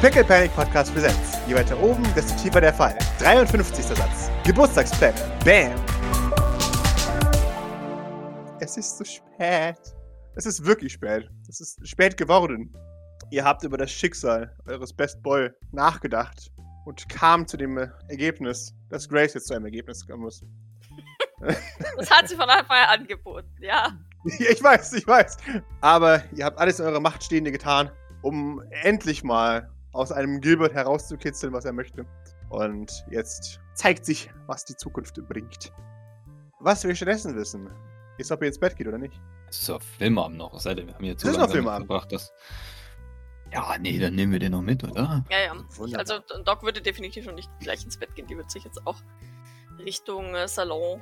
Pickle Panic Podcast Präsenz. Je weiter oben, desto tiefer der Fall. 53. Satz. Geburtstagspläne. Bam. Es ist zu spät. Es ist wirklich spät. Es ist spät geworden. Ihr habt über das Schicksal eures Best Boy nachgedacht und kam zu dem Ergebnis, dass Grace jetzt zu einem Ergebnis kommen muss. Das hat sie von Anfang an angeboten, ja. Ich weiß, ich weiß. Aber ihr habt alles in eurer Macht Stehende getan, um endlich mal aus einem Gilbert herauszukitzeln, was er möchte. Und jetzt zeigt sich, was die Zukunft bringt. Was wir stattdessen wissen, ist, ob ihr ins Bett geht oder nicht. Es ist auf Filmabend noch, es sei denn, wir haben jetzt Es ist noch Filmabend. gebracht, dass. Ja, nee, dann nehmen wir den noch mit, oder? Ja, ja. Wunderbar. Also Doc würde definitiv noch nicht gleich ins Bett gehen. Die wird sich jetzt auch Richtung äh, Salon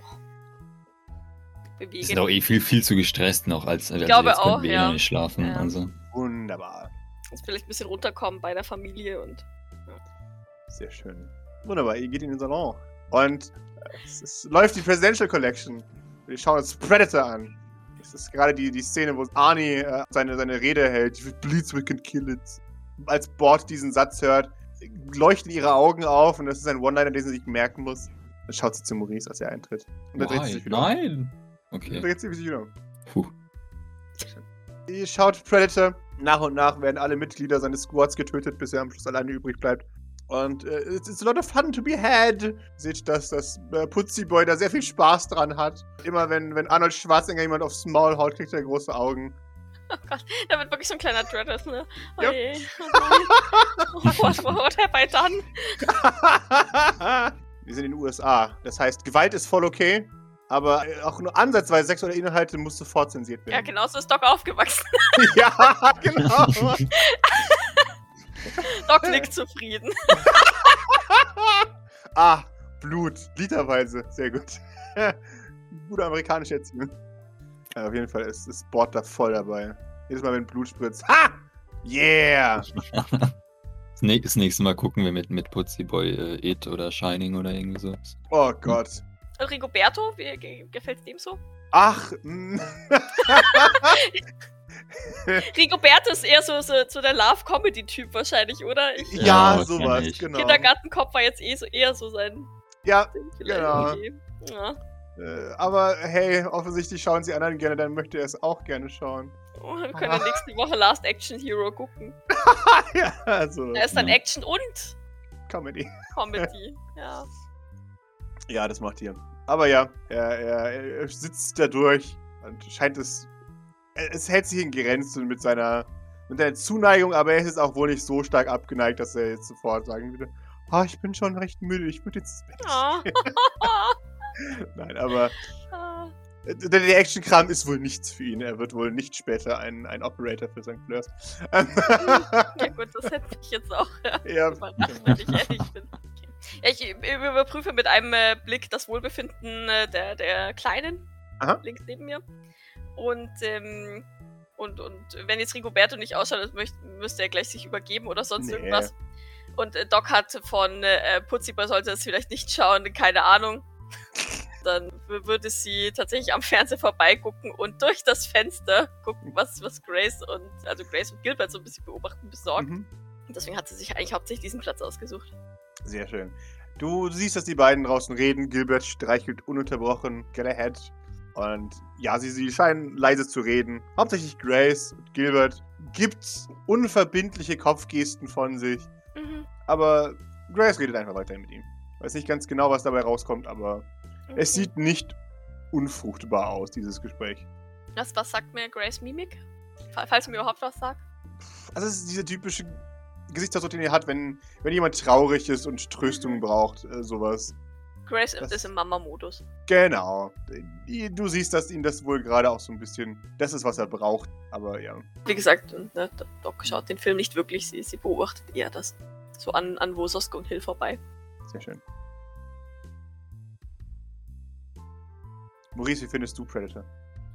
bewegen. sind auch eh viel, viel zu gestresst noch, als als glaube jetzt auch, können wir eh ja. noch nicht schlafen. Ja. Also. Wunderbar. Jetzt vielleicht ein bisschen runterkommen bei der Familie und Sehr schön. Wunderbar, ihr geht in den Salon. Und äh, es, es läuft die Presidential Collection. Wir schauen uns Predator an. Das ist gerade die, die Szene, wo Arnie äh, seine, seine Rede hält. Bleeds, we can kill it. Als Bord diesen Satz hört, leuchten ihre Augen auf und das ist ein One-Liner, den sie sich merken muss. Dann schaut sie zu Maurice, als er eintritt. Und dann dreht sie Why? sich wieder um. Nein! Dann Okay. dreht sie sich wieder um. Puh. Ihr schaut Predator. Nach und nach werden alle Mitglieder seines Squads getötet, bis er am Schluss alleine übrig bleibt. Und äh, it's, it's a lot of fun to be had. Seht, dass das äh, Putzi Boy da sehr viel Spaß dran hat. Immer wenn, wenn Arnold Schwarzenegger jemand aufs Maul haut, kriegt er große Augen. da wird wirklich so ein kleiner Dreaders, ne? Oh Yep. je. Oh oh, what, what have I done? Wir sind in den USA. Das heißt, Gewalt ist voll okay. Aber äh, auch nur ansatzweise sexuelle Inhalte muss sofort zensiert Ja, werden. genau so ist Doc aufgewachsen. ja genau. Doc nickt zufrieden. ah, Blut. Literweise. Sehr gut. Gute amerikanische Erziehung. Ja, auf jeden Fall ist das Board da voll dabei. Jedes Mal, wenn Blut spritzt. Ha! Yeah! Das nä- Das nächste Mal gucken wir mit, mit Putzi Boy äh, It oder Shining oder irgendwie so. Oh Gott. Rigoberto, wie ge gefällt's dem so? Ach. mm. Rigoberto ist eher so, so, so der Love-Comedy-Typ wahrscheinlich, oder? Ich, ja, Ja, sowas, genau. Kindergartenkopf war jetzt eh so, eher so sein Ja, Genau. Ja. äh, aber hey, offensichtlich schauen sie anderen gerne, dann möchte er es auch gerne schauen. Oh, wir können ja nächste Woche Last Action Hero gucken. ja, also, Da ist dann Ja. Action und Comedy. Comedy. ja. Ja, das macht ihr. Aber ja, er, er, er sitzt da durch und scheint es. Es hält sich in Grenzen mit seiner, mit seiner Zuneigung, aber er ist jetzt auch wohl nicht so stark abgeneigt, dass er jetzt sofort sagen würde: Ah, ich bin schon recht müde, ich würde jetzt ins Bett. Ah. Nein, aber Ah. der, der Action-Kram ist wohl nichts für ihn. Er wird wohl nicht später ein, ein Operator für St. Fleurs. Ja gut, das hätte ich jetzt auch ja, ja, überrascht, wenn ich ehrlich bin. Ich überprüfe mit einem äh, Blick das Wohlbefinden äh, der, der Kleinen Aha. links neben mir. Und, ähm, und, und wenn jetzt Rigoberto nicht ausschaut, möcht, müsste er gleich sich übergeben oder sonst Nee. irgendwas. Und äh, Doc hat von äh, Putziboy sollte es vielleicht nicht schauen, keine Ahnung. Dann würde sie tatsächlich am Fernseher vorbeigucken und durch das Fenster gucken, was, was Grace und also Grace und Gilbert so ein bisschen beobachten, besorgt. mhm. Und deswegen hat sie sich eigentlich hauptsächlich diesen Platz ausgesucht. Sehr schön. Du siehst, dass die beiden draußen reden. Gilbert streichelt ununterbrochen Galahad. Und ja, sie, sie scheinen leise zu reden. Hauptsächlich Grace und Gilbert gibt unverbindliche Kopfgesten von sich. Mhm. Aber Grace redet einfach weiter mit ihm. Weiß nicht ganz genau, was dabei rauskommt, aber Okay. es sieht nicht unfruchtbar aus, dieses Gespräch. Was, was sagt mir Grace Mimik? Fa- Falls sie mir überhaupt was sagt. Also es ist dieser typische Gesichtsausdruck, den er hat, wenn, wenn jemand traurig ist und Tröstung braucht, äh, sowas. Grace Das- ist im Mama-Modus. Genau. Du siehst, dass ihm das wohl gerade auch so ein bisschen, das ist, was er braucht. Aber ja. Wie gesagt, ne, Doc schaut den Film nicht wirklich, sie, sie beobachtet eher das. So an, an Wososk und Hill vorbei. Sehr schön. Maurice, wie findest du Predator?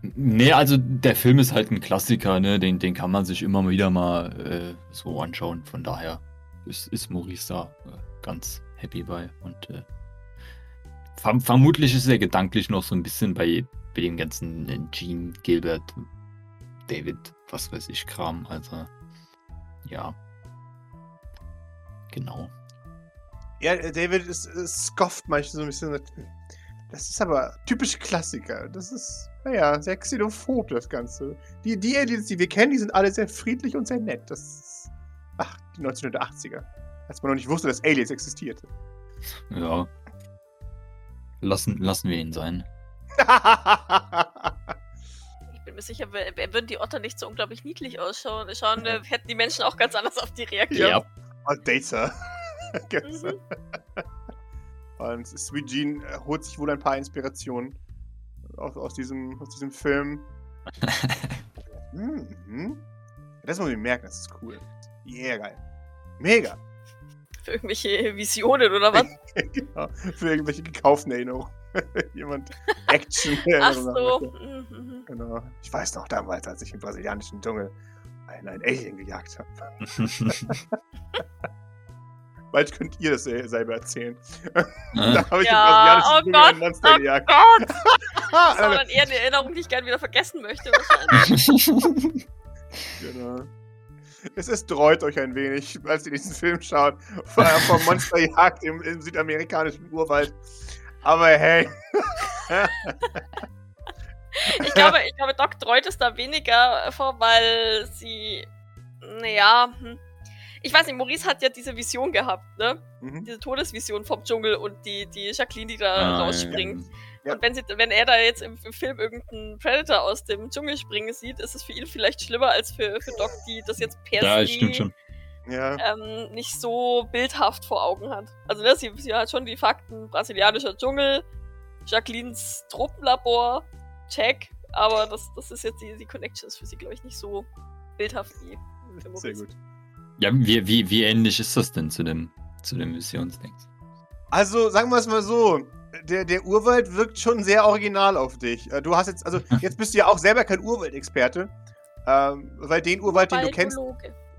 Nee, also der Film ist halt ein Klassiker, ne? Den, den kann man sich immer wieder mal äh, so anschauen. Von daher ist, ist Maurice da äh, ganz happy bei. Und äh, verm vermutlich ist er gedanklich noch so ein bisschen bei, bei dem ganzen äh, Gene, Gilbert, David, was weiß ich, Kram. Also, ja. genau. Ja, David ist, ist scofft manchmal so ein bisschen. Das ist aber typisch Klassiker. Das ist, naja, sehr xenophob, das Ganze. Die, die Aliens, die wir kennen, die sind alle sehr friedlich und sehr nett. Das ist, ach, die 1980er. Als man noch nicht wusste, dass Aliens existierte. Ja. Lassen, lassen wir ihn sein. Ich bin mir sicher, würden die Otter nicht so unglaublich niedlich ausschauen, schauen, äh, hätten die Menschen auch ganz anders auf die reagiert. Ja. Oh, Data. Mhm. Und Sweet Jean äh, holt sich wohl ein paar Inspirationen aus, aus, diesem, aus diesem Film. Mhm. Das muss ich mir merken, das ist cool. Yeah, geil. Mega. Für irgendwelche Visionen oder was? genau. Für irgendwelche gekauften Erinnerungen. Jemand Action Ach so. Mhm, mhm. Genau. Ich weiß noch damals, als ich im brasilianischen Dschungel einen, einen Alien gejagt habe. Bald könnt ihr das sel- selber erzählen. da habe ich Ja, im brasilianischen oh Gott, ein Monster oh gejagt. Gott! Das war dann eher eine Erinnerung, die ich gerne wieder vergessen möchte, genau. Es ist dreut euch ein wenig, als ihr diesen Film schaut. Vor allem vom Monsterjagd im, im südamerikanischen Urwald. Aber hey. Ich glaube, ich glaube, Doc treut es da weniger vor, weil sie. Naja. Hm. Ich weiß nicht, Maurice hat ja diese Vision gehabt, ne? Mhm. Diese Todesvision vom Dschungel und die, die Jacqueline, die da Ah, rausspringt. Ja. Und wenn, sie, wenn er da jetzt im, im Film irgendeinen Predator aus dem Dschungel springen sieht, ist es für ihn vielleicht schlimmer als für, für Doc, die das jetzt per Ja, se. Ja. ähm, nicht so bildhaft vor Augen hat. Also ne, sie, sie hat schon die Fakten, brasilianischer Dschungel, Jacquelines Truppenlabor, check, aber das, das ist jetzt die, die Connection ist für sie, glaube ich, nicht so bildhaft wie für Sehr Maurice. gut. Ja, wie, wie, wie ähnlich ist das denn zu dem, zu dem Missionsdings? Also, sagen wir es mal so. Der, der Urwald wirkt schon sehr original auf dich. Äh, Du hast jetzt, also jetzt bist du ja auch selber kein Urwaldexperte. Ähm, weil den Urwald, den du kennst.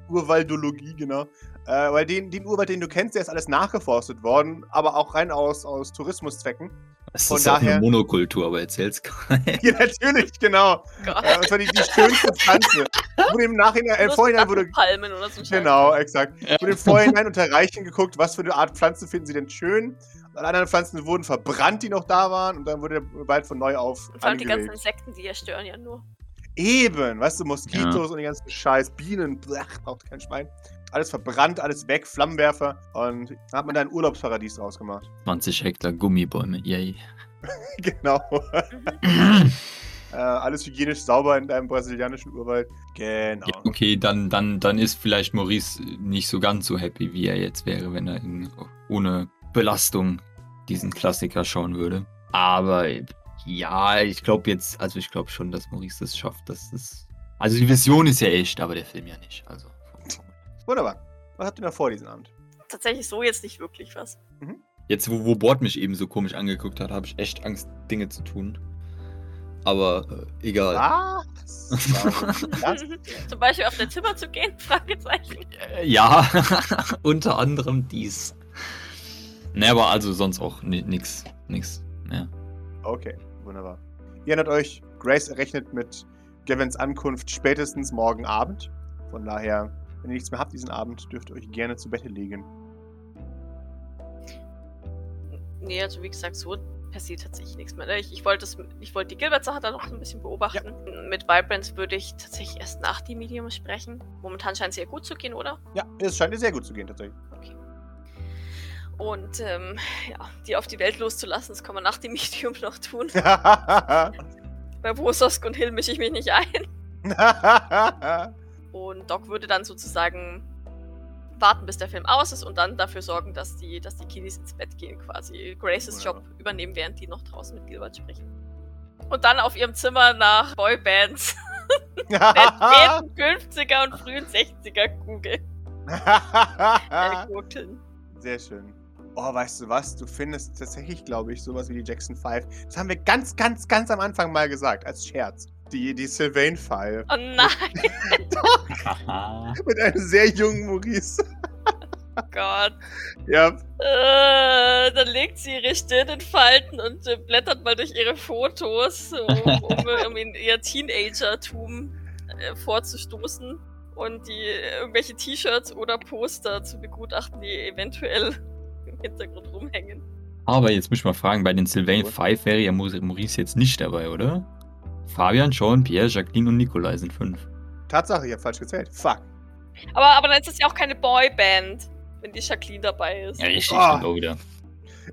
Urwaldologie, genau. Äh, weil den, den Urwald, den du kennst, der ist alles nachgeforstet worden, aber auch rein aus, aus Tourismuszwecken. Es Von ist auch daher- eine Monokultur, aber erzähl's gerade. Ja, natürlich, genau. Gott. Äh, und zwar die, die schönste Pflanze. Wurde im Nachhinein, äh, Vorhinein wurde, Palmen oder so. Genau, exakt. Ja. Wurde im Vorhinein unter Reichen geguckt, was für eine Art Pflanze finden sie denn schön. Alle anderen Pflanzen wurden verbrannt, die noch da waren, und dann wurde der Wald von neu auf Und vor allem die ganzen. Insekten, die ja stören ja nur. Eben, weißt du, Moskitos und die ganzen Scheiß, Bienen, blech, braucht kein Schwein. Alles verbrannt, alles weg, Flammenwerfer. Und dann hat man da ein Urlaubsparadies draus gemacht. 20 Hektar Gummibäume, yay. genau. Äh, alles hygienisch sauber in deinem brasilianischen Urwald. Genau. Ja, okay, dann, dann, dann ist vielleicht Maurice nicht so ganz so happy, wie er jetzt wäre, wenn er in, ohne Belastung diesen Klassiker schauen würde. Aber ja, ich glaube jetzt, also ich glaube schon, dass Maurice das schafft. Dass das, also die Vision ist ja echt, aber der Film ja nicht. Also Wunderbar. Was habt ihr noch vor diesen Abend? Tatsächlich so jetzt nicht wirklich was. jetzt, wo, wo Bord mich eben so komisch angeguckt hat, habe ich echt Angst, Dinge zu tun. Aber äh, egal. Was? Das? Zum Beispiel auf der Zimmer zu gehen? Fragezeichen. Äh, Ja, unter anderem dies. Ne, aber also sonst auch ni nix, nix mehr. Okay, wunderbar. Ihr erinnert euch, Grace rechnet mit Gavins Ankunft spätestens morgen Abend. Von daher, wenn ihr nichts mehr habt diesen Abend, dürft ihr euch gerne zu Bette legen. Nee, also wie gesagt, so passiert tatsächlich nichts mehr. ne? Ich, ich wollte wollte die Gilbert-Sache da noch ein bisschen beobachten. Mit Vibrance würde ich tatsächlich erst nach die Medium sprechen. Momentan scheint es ja gut zu gehen, oder? Ja, es scheint ihr sehr gut zu gehen, tatsächlich. Und ähm, ja, die auf die Welt loszulassen, das kann man nach dem Medium noch tun. Bei Wososk und Hill mische ich mich nicht ein. Und Doc würde dann sozusagen warten, bis der Film aus ist und dann dafür sorgen, dass die, dass die Kiddies ins Bett gehen, quasi Graces Job übernehmen, während die noch draußen mit Gilbert sprechen. Und dann auf ihrem Zimmer nach Boybands der späten 50er und frühen 60er googeln. Äh, gurkeln. Sehr schön. Oh, weißt du was? Du findest tatsächlich, glaube ich, sowas wie die Jackson 5. Das haben wir ganz, ganz, ganz am Anfang mal gesagt, als Scherz. Die, die Sylvain File. Oh nein, Haha. Mit einem sehr jungen Maurice. Gott. ja. Äh, dann legt sie ihre Stirn in Falten und äh, blättert mal durch ihre Fotos, um, um, um in ihr Teenagertum äh, vorzustoßen. und die irgendwelche T-Shirts oder Poster zu begutachten, die eventuell im Hintergrund rumhängen. Aber jetzt muss ich mal fragen, bei den Sylvain 5 wäre ja Maurice jetzt nicht dabei, oder? Fabian, Sean, Pierre, Jacqueline und Nikolai sind fünf. Tatsache, ich habe falsch gezählt. Fuck. Aber, aber dann ist es ja auch keine Boyband, wenn die Jacqueline dabei ist. Ja, ich Oh. oh. auch wieder.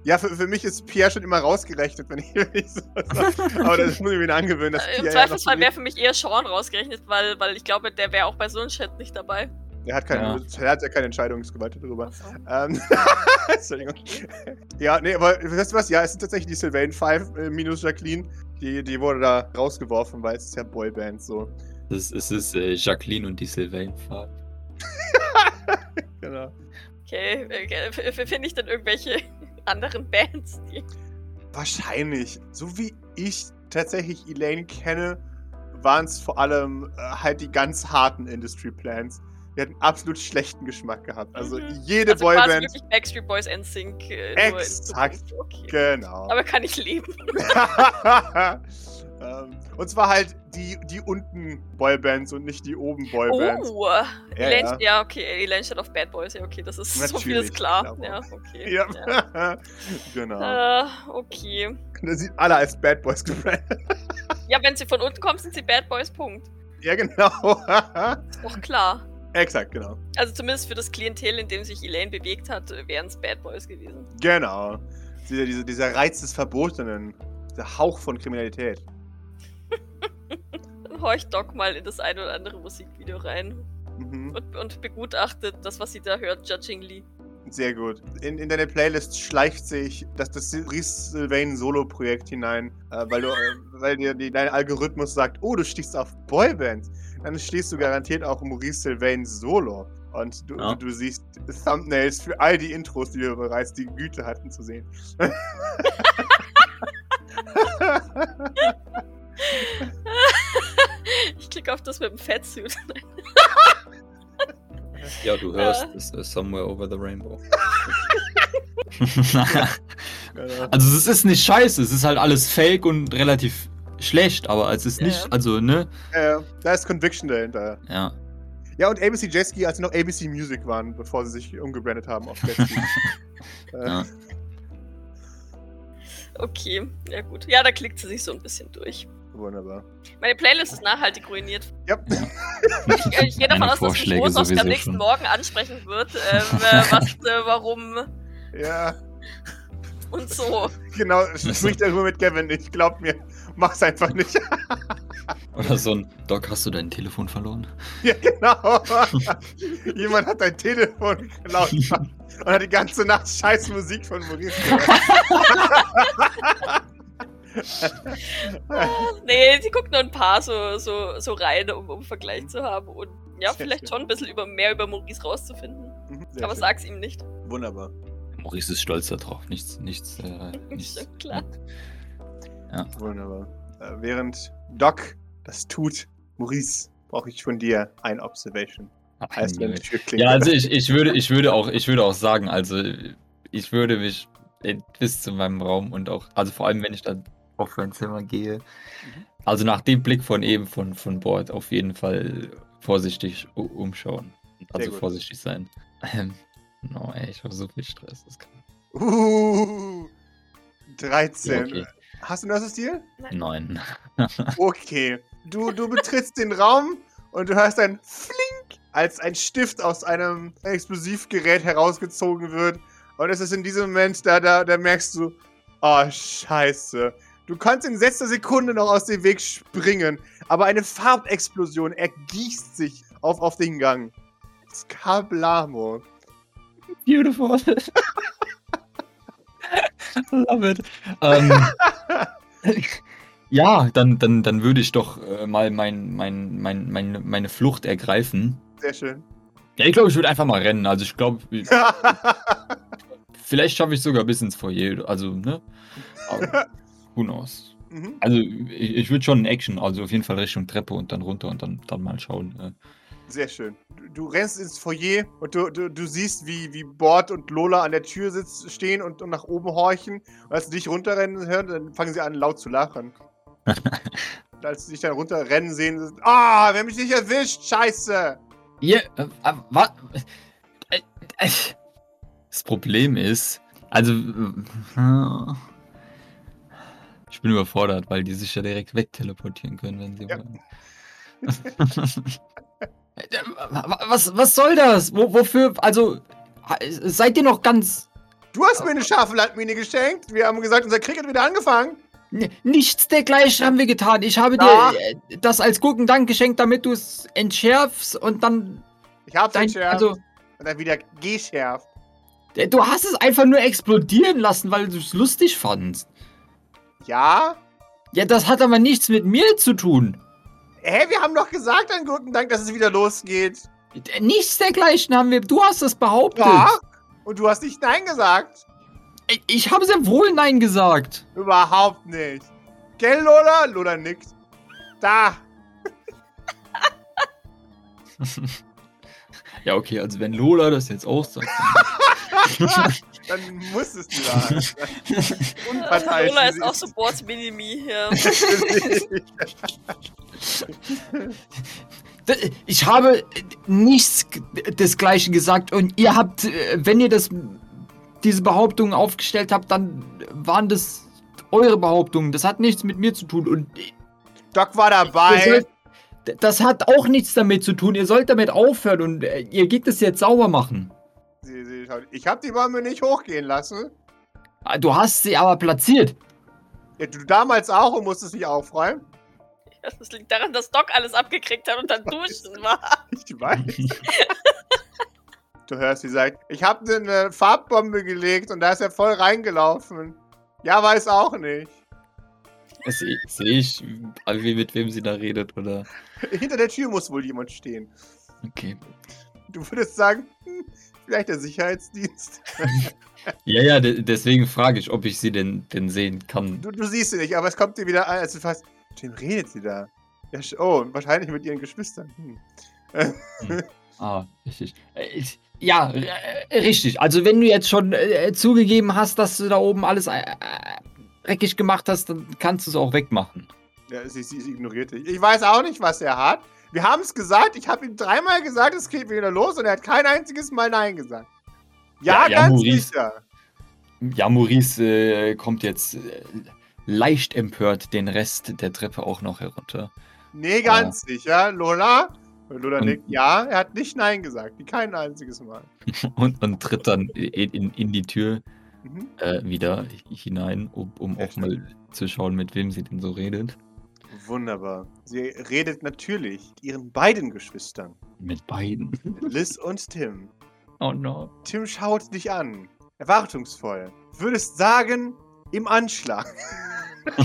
Ja, für, für mich ist Pierre schon immer rausgerechnet, wenn ich, wenn ich so sage. Aber das muss ich mir wieder angewöhnen, dass Im Pierre Zweifelsfall wäre für mich eher Sean rausgerechnet, weil, weil ich glaube, der wäre auch bei so einem Chat nicht dabei. Der hat, keine, Ja. der hat ja keine Entscheidungsgewalt darüber. Ähm, Entschuldigung. Ja, nee, aber weißt du was? Ja, es sind tatsächlich die Sylvain 5 äh, minus Jacqueline. Die, die wurde da rausgeworfen, weil es ist ja Boyband so. Es ist äh, Jacqueline und die Sylvain 5. Genau. Okay, äh, finde ich dann irgendwelche anderen Bands, die. Wahrscheinlich. So wie ich tatsächlich Elaine kenne, waren es vor allem äh, halt die ganz harten Industry Plans. Die hatten absolut schlechten Geschmack gehabt. Also Mhm. jede Also quasi Boyband. wirklich Backstreet Boys NSYNC. Äh, nur in Exakt. Okay. Genau. Aber kann ich leben. ähm, und zwar halt die, die unten Boybands und nicht die oben Boybands. Oh, Ja, ja. ja. okay, Elaine steht auf Bad Boys, ja, okay, das ist so viel Natürlich, ist klar. klar. Ja, okay. Ja, Ja. genau. Äh, okay. Das sind alle als Bad Boys gebrandet. Ja, wenn sie von unten kommen, sind sie Bad Boys, Punkt. ja, genau. Ist doch klar. Exakt, genau. Also zumindest für das Klientel, in dem sich Elaine bewegt hat, wären es Bad Boys gewesen. Genau. Dieser, dieser, dieser Reiz des Verbotenen. Der Hauch von Kriminalität. Dann horcht Doc mal in das ein oder andere Musikvideo rein Mhm. und, und begutachtet das, was sie da hört, judgingly. Sehr gut. In, in deine Playlist schleicht sich das, das Sylvain Solo-Projekt hinein, äh, weil, du, äh, weil dir die, dein Algorithmus sagt, oh, du stehst auf Boybands. Dann stehst du garantiert auch Maurice Sylvain Solo. Und du, Ja. du siehst Thumbnails für all die Intros, die wir bereits die Güte hatten zu sehen. ich klicke auf das mit dem Fettsuit. Ja, du hörst es ist Somewhere Over the Rainbow. Also es ist nicht scheiße, es ist halt alles fake und relativ schlecht, aber es ist Ja, nicht, ja. also, ne? Äh, da ist Conviction dahinter. Ja. Ja, und ABC Jetski, als sie noch ABC Music waren, bevor sie sich umgebrandet haben auf Jetski. äh, Ja. Okay, ja gut. Ja, da klickt sie sich so ein bisschen durch. Wunderbar. Meine Playlist ist nachhaltig ruiniert. Ja. Ich, ich gehe davon aus, dass mich Rosowski am nächsten schon. Morgen ansprechen wird, ähm, äh, was, äh, warum ja, und so. genau. Sprich darüber mit Kevin nicht. Glaub mir. Mach's einfach nicht. Oder so ein Doc, hast du dein Telefon verloren? ja, genau. Jemand hat dein Telefon geklaut und hat die ganze Nacht scheiß Musik von Maurice gehört. Nee, sie guckt nur ein paar so, so, so rein, um, um Vergleich zu haben und ja, Sehr vielleicht schön. schon ein bisschen über, mehr über Maurice rauszufinden. Mhm, sehr Aber schön. sag's ihm nicht. Wunderbar. Maurice ist stolz darauf, nichts, nichts, äh, nichts. Stimmt, klar. Wunderbar. Äh, während Doc das tut, Maurice, brauche ich von dir ein Observation. Heißt, wenn die Tür klingt. Ja, also ich, ich würde, ich würde auch, ich würde auch sagen, also ich würde mich bis zu meinem Raum und auch, also vor allem wenn ich dann auf mein Zimmer gehe, also nach dem Blick von eben von, von Bord auf jeden Fall vorsichtig umschauen. Also vorsichtig sein. Ähm, no, ey, ich habe so viel Stress. Das kann... Uh, 13. Ja, okay. Hast du das Stil? Nein. Okay. Du, du betrittst den Raum und du hörst ein Flink, als ein Stift aus einem Explosivgerät herausgezogen wird. Und es ist in diesem Moment, da, da, da merkst du, oh, scheiße. Du kannst in letzter Sekunde noch aus dem Weg springen, aber eine Farbexplosion ergießt sich auf, auf den Gang. Skablamo. Beautiful. Love it. Ähm, ja, dann, dann, dann würde ich doch äh, mal mein, mein, mein, mein, meine Flucht ergreifen. Sehr schön. Ja, ich glaube, ich würde einfach mal rennen. Also ich glaube, vielleicht schaffe ich sogar bis ins Foyer. Also, ne? Aber, who knows? mhm. Also ich, ich würde schon in Action, also auf jeden Fall Richtung Treppe und dann runter und dann, dann mal schauen. Äh. Sehr schön. Du, du rennst ins Foyer und du, du, du siehst, wie, wie Bord und Lola an der Tür sitz, stehen und, und nach oben horchen. Und als sie dich runterrennen hören, dann fangen sie an laut zu lachen. und als sie dich dann runterrennen sehen, ah, wir haben mich nicht erwischt, scheiße. Ihr, äh, äh, was? Äh, äh, das Problem ist, also, ich bin überfordert, weil die sich ja direkt wegteleportieren können, wenn sie Ja. wollen. was, was soll das? Wo, wofür, also, seid ihr noch ganz Du hast mir eine scharfe Landmine geschenkt. Wir haben gesagt, unser Krieg hat wieder angefangen. Nichts dergleichen haben wir getan. Ich habe Ja. dir äh, das als Gurkendank geschenkt, damit du es entschärfst und dann. Ich hab's Dein, entschärft also, und dann wieder geschärft. äh, du hast es einfach nur explodieren lassen, weil du es lustig fandst. Ja? Ja, das hat aber nichts mit mir zu tun. Hä, wir haben doch gesagt an Gurkendank, dass es wieder losgeht. Nichts dergleichen haben wir. Du hast es behauptet. Ja? Und du hast nicht Nein gesagt. Ich- Ich habe sehr wohl Nein gesagt. Überhaupt nicht. Gell, Lola? Lola nickt. Da. Ja, okay, also wenn Lola das jetzt auch sagt. Dann musstest du da. Unparteiisch. Lola ist auch so Boards Minimi hier. Ich habe nichts desgleichen gesagt und ihr habt, äh, wenn ihr das, diese Behauptungen aufgestellt habt, dann waren das eure Behauptungen. Das hat nichts mit mir zu tun und Doc war dabei. sollt, das hat auch nichts damit zu tun. Ihr sollt damit aufhören und äh, ihr geht es jetzt sauber machen. Sie, sie schaut. Ich hab die Bombe nicht hochgehen lassen. Ah, Du hast sie aber platziert. Ja, du damals auch und musstest mich aufräumen. Das liegt daran, dass Doc alles abgekriegt hat und dann duschen war. Ich weiß. du hörst, sie sagt, ich hab eine Farbbombe gelegt und da ist er voll reingelaufen. Ja, weiß auch nicht. Sehe seh ich, äh, wie- mit wem sie da redet, oder? Hinter der Tür muss wohl jemand stehen. Okay. Du würdest sagen, hm, vielleicht der Sicherheitsdienst. Ja, ja, de deswegen frage ich, ob ich sie denn, denn sehen kann. Du, du siehst sie nicht, aber es kommt dir wieder ein, als du fast. Mit wem redet sie da? Ja, oh, wahrscheinlich mit ihren Geschwistern. Hm. Ah, richtig. Äh, Ja, äh, richtig. Also wenn du jetzt schon äh, zugegeben hast, dass du da oben alles äh, äh, dreckig gemacht hast, dann kannst du es auch wegmachen. Ja, sie, sie ignoriert dich. Ich weiß auch nicht, was er hat. Wir haben es gesagt. Ich habe ihm dreimal gesagt, es geht wieder los und er hat kein einziges Mal Nein gesagt. Ja, Ja, ja, ganz Maurice. sicher. Ja, Maurice äh, kommt jetzt äh, leicht empört den Rest der Treppe auch noch herunter. Nee, ganz sicher. Lola? Lola nickt. Ja, er hat nicht Nein gesagt. Kein einziges Mal. Und, und tritt dann in, in, in die Tür Mhm. äh, wieder hinein, um, um Ja, auch mal zu schauen, mit wem sie denn so redet. Wunderbar. Sie redet natürlich mit ihren beiden Geschwistern. Mit beiden. Liz und Tim. Oh no. Tim schaut dich an. Erwartungsvoll. Würdest sagen, im Anschlag.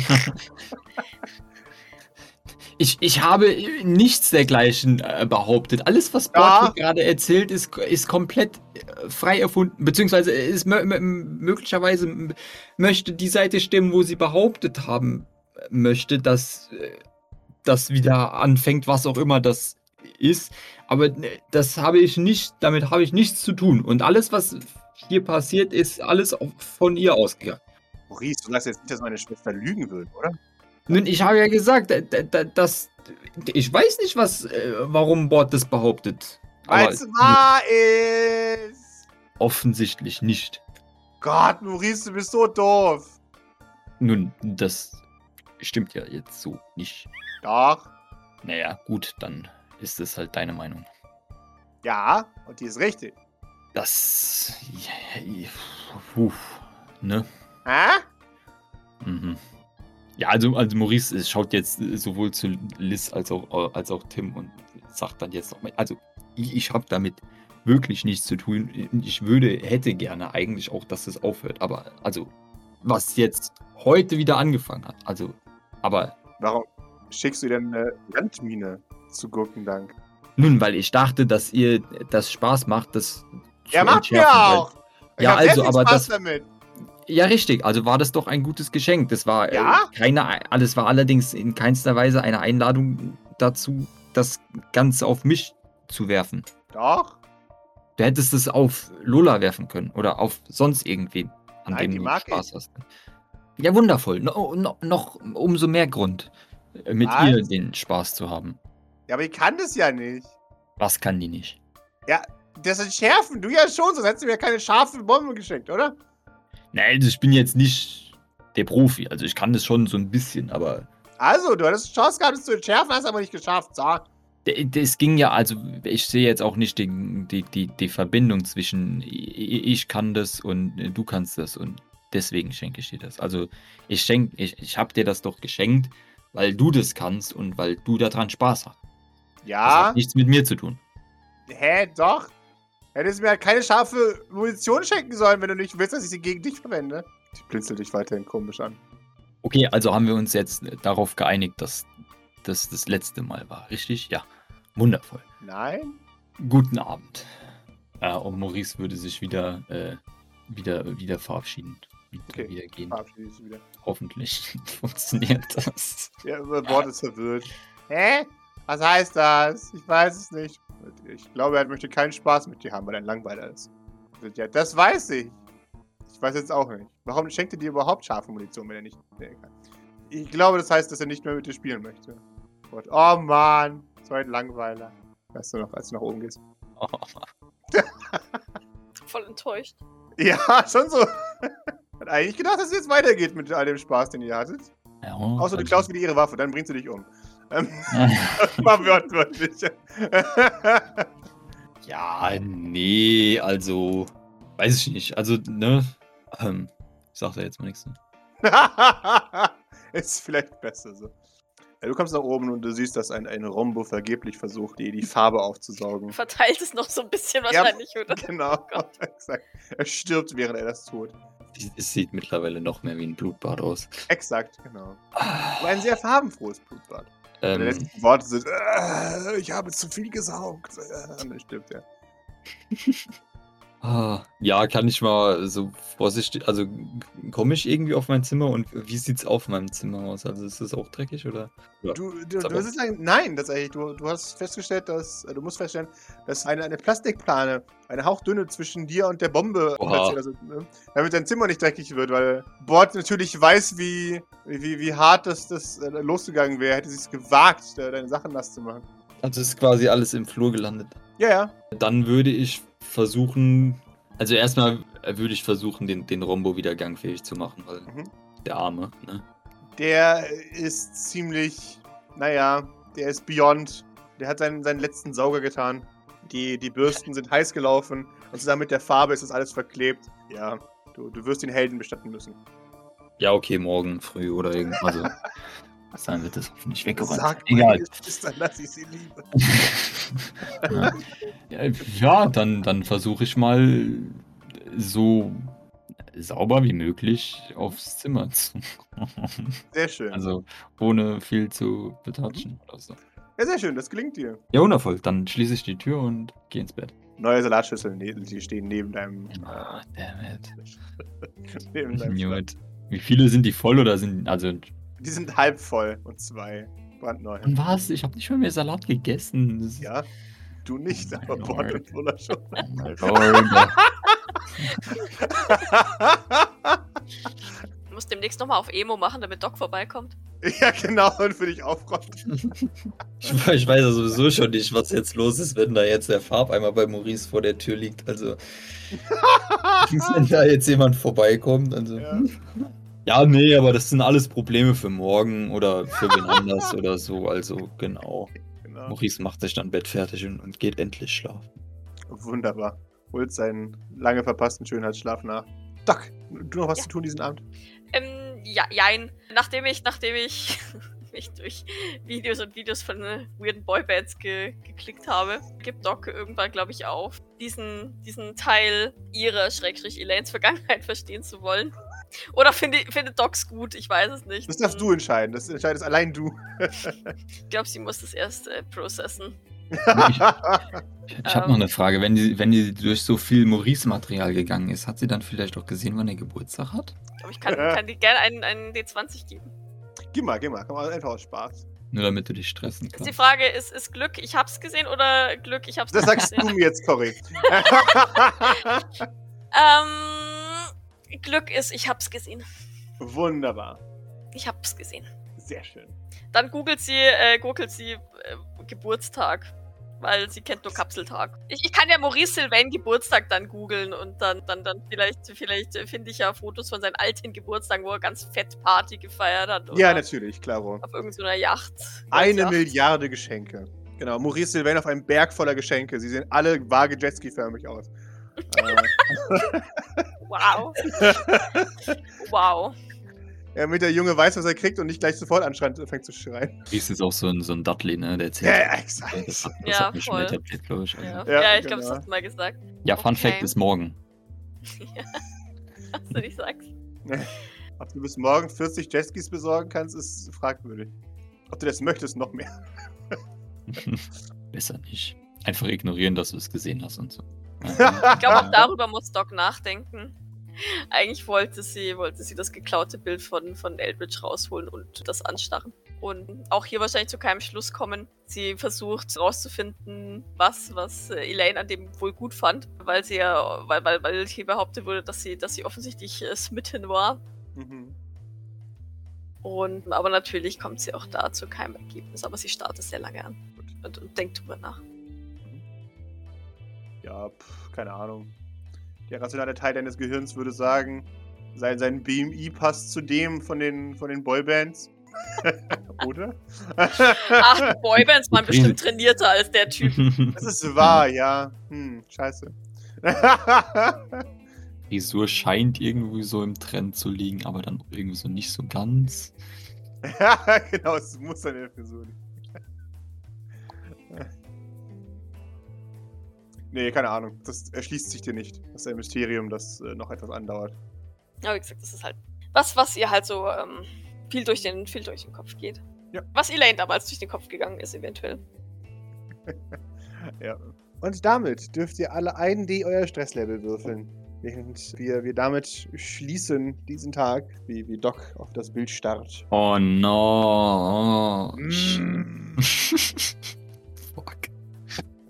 Ich, ich habe nichts dergleichen äh, behauptet. Alles, was Bord Ja. gerade erzählt, ist, ist komplett äh, frei erfunden. Beziehungsweise ist mö möglicherweise möchte die Seite stimmen, wo sie behauptet haben äh, möchte, dass äh, das wieder anfängt, was auch immer das ist. Aber äh, das habe ich nicht, damit habe ich nichts zu tun. Und alles, was hier passiert, ist alles von ihr ausgegangen. Maurice, du sagst jetzt nicht, dass meine Schwester lügen würde, oder? Nun, ich habe ja gesagt, da- dass ich weiß nicht, was, äh, warum Bord das behauptet. Weil es wahr ist. offensichtlich nicht. Gott, Maurice, du bist so doof. Nun, das stimmt ja jetzt so nicht. Doch. Naja, gut, dann ist es halt deine Meinung. Ja, und die ist richtig. Das. Puh, ne? Hä? Mhm. Ja, also, also Maurice schaut jetzt sowohl zu Liz als auch, als auch Tim und sagt dann jetzt nochmal, also ich, ich habe damit wirklich nichts zu tun. Ich würde, hätte gerne eigentlich auch, dass es aufhört, aber also was jetzt heute wieder angefangen hat, also, aber Warum schickst du denn eine Landmine zu Gurkendank? nun, weil ich dachte, dass ihr das Spaß macht, das Er macht mir auch. Ich Ja, also, aber Spaß das- damit. Ja, richtig. Also war das doch ein gutes Geschenk. Das war äh, Ja? keine, alles war allerdings in keinster Weise eine Einladung dazu, das Ganze auf mich zu werfen. Doch. Du hättest es auf Lola werfen können oder auf sonst irgendwen, an Nein, dem du Spaß hast. Ja, wundervoll. No, no, noch umso mehr Grund, äh, mit Was? ihr den Spaß zu haben. Ja, aber ich kann das ja nicht. Was kann die nicht? Das sind Schärfen, du ja schon, sonst hättest du mir keine scharfe Bombe geschenkt, oder? Nein, also ich bin jetzt nicht der Profi. Also ich kann das schon so ein bisschen, aber Also, du hattest Chance gehabt, es zu entschärfen, hast aber nicht geschafft. D- das ging ja, also ich sehe jetzt auch nicht die, die, die, die Verbindung zwischen ich kann das und äh, du kannst das und deswegen schenke ich dir das. Also ich schenke, ich, ich habe dir das doch geschenkt, weil du das kannst und weil du daran Spaß hast. Das Ja, hat nichts mit mir zu tun. hä, doch. Hättest du mir halt keine scharfe Munition schenken sollen, wenn du nicht willst, dass ich sie gegen dich verwende. Ich blinzel dich weiterhin komisch an. Okay, also haben wir uns jetzt darauf geeinigt, dass das das letzte Mal war, richtig? Ja. Wundervoll. Nein? Guten Abend. Äh, und Maurice würde sich wieder, äh, wieder, wieder verabschieden. Okay. wieder gehen. Wieder. Hoffentlich funktioniert das. Ja, mein Wort ist verwirrt. Hä? Was heißt das? Ich weiß es nicht. Ich glaube, er möchte keinen Spaß mit dir haben, weil er ein Langweiler ist. Ja, das weiß ich. Ich weiß jetzt auch nicht. Warum schenkt er dir überhaupt scharfe Munition, wenn er nicht. Nee, egal. Ich glaube, das heißt, dass er nicht mehr mit dir spielen möchte. Gott. Oh Mann, so ein Langweiler. Weißt du noch, als du nach oben gehst? Oh, Voll enttäuscht. Ja, schon so. Hat eigentlich gedacht, dass es jetzt weitergeht mit all dem Spaß, den ihr hattet. ja, Außer du also- klaust wieder ihre Waffe, dann bringst du dich um. Ähm, mal wörtlich. ja, nee, also. Weiß ich nicht. Also, ne? Ähm, ich sag da jetzt mal nichts. Ne? ist vielleicht besser so. Ja, du kommst nach oben und du siehst, dass ein, ein Rombo vergeblich versucht, die, die Farbe aufzusaugen. Verteilt es noch so ein bisschen Ja. wahrscheinlich, oder? Genau, exakt. Er stirbt, während er das tut. Es sieht mittlerweile noch mehr wie ein Blutbad aus. Exakt, genau. Aber ein sehr farbenfrohes Blutbad. Die Ähm, letzten Worte sind, "Äh, ich habe zu viel gesaugt. Und dann stirbt er. Ah, Ja, kann ich mal so vorsichtig, also komme ich irgendwie auf mein Zimmer und wie sieht's auf meinem Zimmer aus? Also ist es auch dreckig oder? Ja. Du, du, Ist du sagen, nein, tatsächlich. Du, du hast festgestellt, dass, äh, du musst feststellen, dass eine, eine Plastikplane, eine hauchdünne zwischen dir und der Bombe also, ne, damit dein Zimmer nicht dreckig wird, weil Bord natürlich weiß, wie, wie, wie hart das, das äh, losgegangen wäre, hätte sie es gewagt, äh, deine Sachen nass zu machen. Also ist quasi alles im Flur gelandet. Ja, ja. Dann würde ich versuchen, also erstmal würde ich versuchen, den, den Rombo wieder gangfähig zu machen, weil Mhm. der Arme, ne? Der ist ziemlich, naja, der ist beyond. Der hat seinen, seinen letzten Sauger getan. Die, die Bürsten sind heiß gelaufen und zusammen mit der Farbe ist das alles verklebt. Ja, du, du wirst den Helden bestatten müssen. Ja, okay, morgen früh oder irgendwas. Also, dann wird das hoffentlich weggeräumt. Sag Egal. meine Geschwister, dass ich sie liebe. ja, Ja, dann, dann versuche ich mal so sauber wie möglich aufs Zimmer zu kommen. Sehr schön. Also ohne viel zu betatschen oder so. ja, sehr schön, das gelingt dir. Ja, wundervoll. Dann schließe ich die Tür und gehe ins Bett. Neue Salatschüsseln, ne- die stehen neben deinem. Ah, damn it. neben deinem. Wie viele sind die voll oder sind. Also. Die sind halb voll und zwei brandneu. Und was? Ich habe nicht mal mehr Salat gegessen. Ja, du nicht, Oh aber Bord und Buller schon. Oh. Du musst demnächst nochmal auf Emo machen, damit Doc vorbeikommt. ja, genau, und für dich aufräumt. Ich, ich weiß ja sowieso schon nicht, was jetzt los ist, wenn da jetzt der Farbeimer bei Maurice vor der Tür liegt. Also, wenn da jetzt jemand vorbeikommt. Also. Ja. Ja. nee, aber das sind alles Probleme für morgen oder für wen anders oder so. Also, genau. Genau. Maurice macht sich dann Bett fertig und, und geht endlich schlafen. Wunderbar. Holt seinen lange verpassten Schönheitsschlaf nach. Doc, du noch was Ja. zu tun diesen Abend? Ähm, ja, jein. Nachdem ich, nachdem ich mich durch Videos und Videos von äh, weirden Boybands ge geklickt habe, gibt Doc irgendwann, glaube ich, auf, diesen, diesen Teil ihrer Schrägstrich Elaines Vergangenheit verstehen zu wollen. Oder finde, findet Docs gut, ich weiß es nicht. Das darfst du entscheiden. Das entscheidest allein du. Ich glaube, sie muss das erst äh, processen. Ich, ich habe Ähm. noch eine Frage. Wenn die, wenn die durch so viel Maurice-Material gegangen ist, hat sie dann vielleicht auch gesehen, wann er Geburtstag hat? Ich glaube, ich kann, kann dir gerne einen, einen D20 geben. geh mal, geh mal. Komm mal einfach aus Spaß. Nur damit du dich stressen Ist die kannst. Frage, ist, ist Glück, ich hab's gesehen oder Glück, ich hab's Das nicht sagst gesehen? du mir jetzt, Cory. Ähm, Glück ist, ich hab's gesehen. Wunderbar. Ich hab's gesehen. Sehr schön. Dann googelt sie, äh, googelt sie äh, Geburtstag. weil sie kennt nur Kapseltag. Ich, ich kann ja Maurice Sylvain Geburtstag dann googeln und dann, dann, dann vielleicht, vielleicht finde ich ja Fotos von seinen alten Geburtstagen, wo er ganz fett Party gefeiert hat. Ja, natürlich, klaro. Auf irgendeiner Yacht. Eine Yacht. Milliarde Geschenke. Genau, Maurice Sylvain auf einem Berg voller Geschenke. Sie sehen alle vage Jetski-förmig aus. Äh, Wow. wow. ja, damit der Junge weiß, was er kriegt und nicht gleich sofort anschreit, fängt zu schreien. Maurice ist auch so ein, so ein Dudley, ne? Der Ja, zählt. ja, Das exakt. hat, das Ja, hat mir schon voll. etabliert, glaube ich. Also. Ja, Ja, ja, ich genau. glaube, das hast du mal gesagt. Fun Fact Okay. ist morgen. Was du nicht sagst. Ob du bis morgen 40 Jetskis besorgen kannst, ist fragwürdig. Ob du das möchtest, noch mehr. Besser nicht. Einfach ignorieren, dass du es gesehen hast und so. Ich glaube, auch darüber muss Doc nachdenken. Eigentlich wollte sie, wollte sie das geklaute Bild von, von Eldridge rausholen und das anstarren. Und auch hier wahrscheinlich zu keinem Schluss kommen. Sie versucht herauszufinden, was, was äh, Elaine an dem wohl gut fand, weil sie ja, weil, weil, weil hier behauptet wurde, dass sie, dass sie offensichtlich äh, smitten war. Mhm. Und, aber natürlich kommt sie auch da zu keinem Ergebnis, aber sie startet sehr lange an und, und denkt drüber nach. Ja, pff, keine Ahnung. Der rationale Teil deines Gehirns würde sagen, sein, sein BMI passt zu dem von den, von den Boybands. Oder? Ach, Boybands waren bestimmt trainierter als der Typ. das ist wahr, ja. Hm, scheiße. Frisur scheint irgendwie so im Trend zu liegen, aber dann irgendwie so nicht so ganz. ja, genau, es muss seine Frisur nicht. Nee, keine Ahnung. Das erschließt sich dir nicht. Das ist ein Mysterium, das äh, noch etwas andauert. Ja, wie gesagt, das ist halt was, was ihr halt so ähm, viel, durch den, viel durch den Kopf geht. Ja. Was Elaine damals durch den Kopf gegangen ist, eventuell. Ja. Und damit dürft ihr alle 1D euer Stresslevel würfeln. Während wir, wir damit schließen diesen Tag, wie, wie Doc auf das Bild starrt. Oh no. Mm.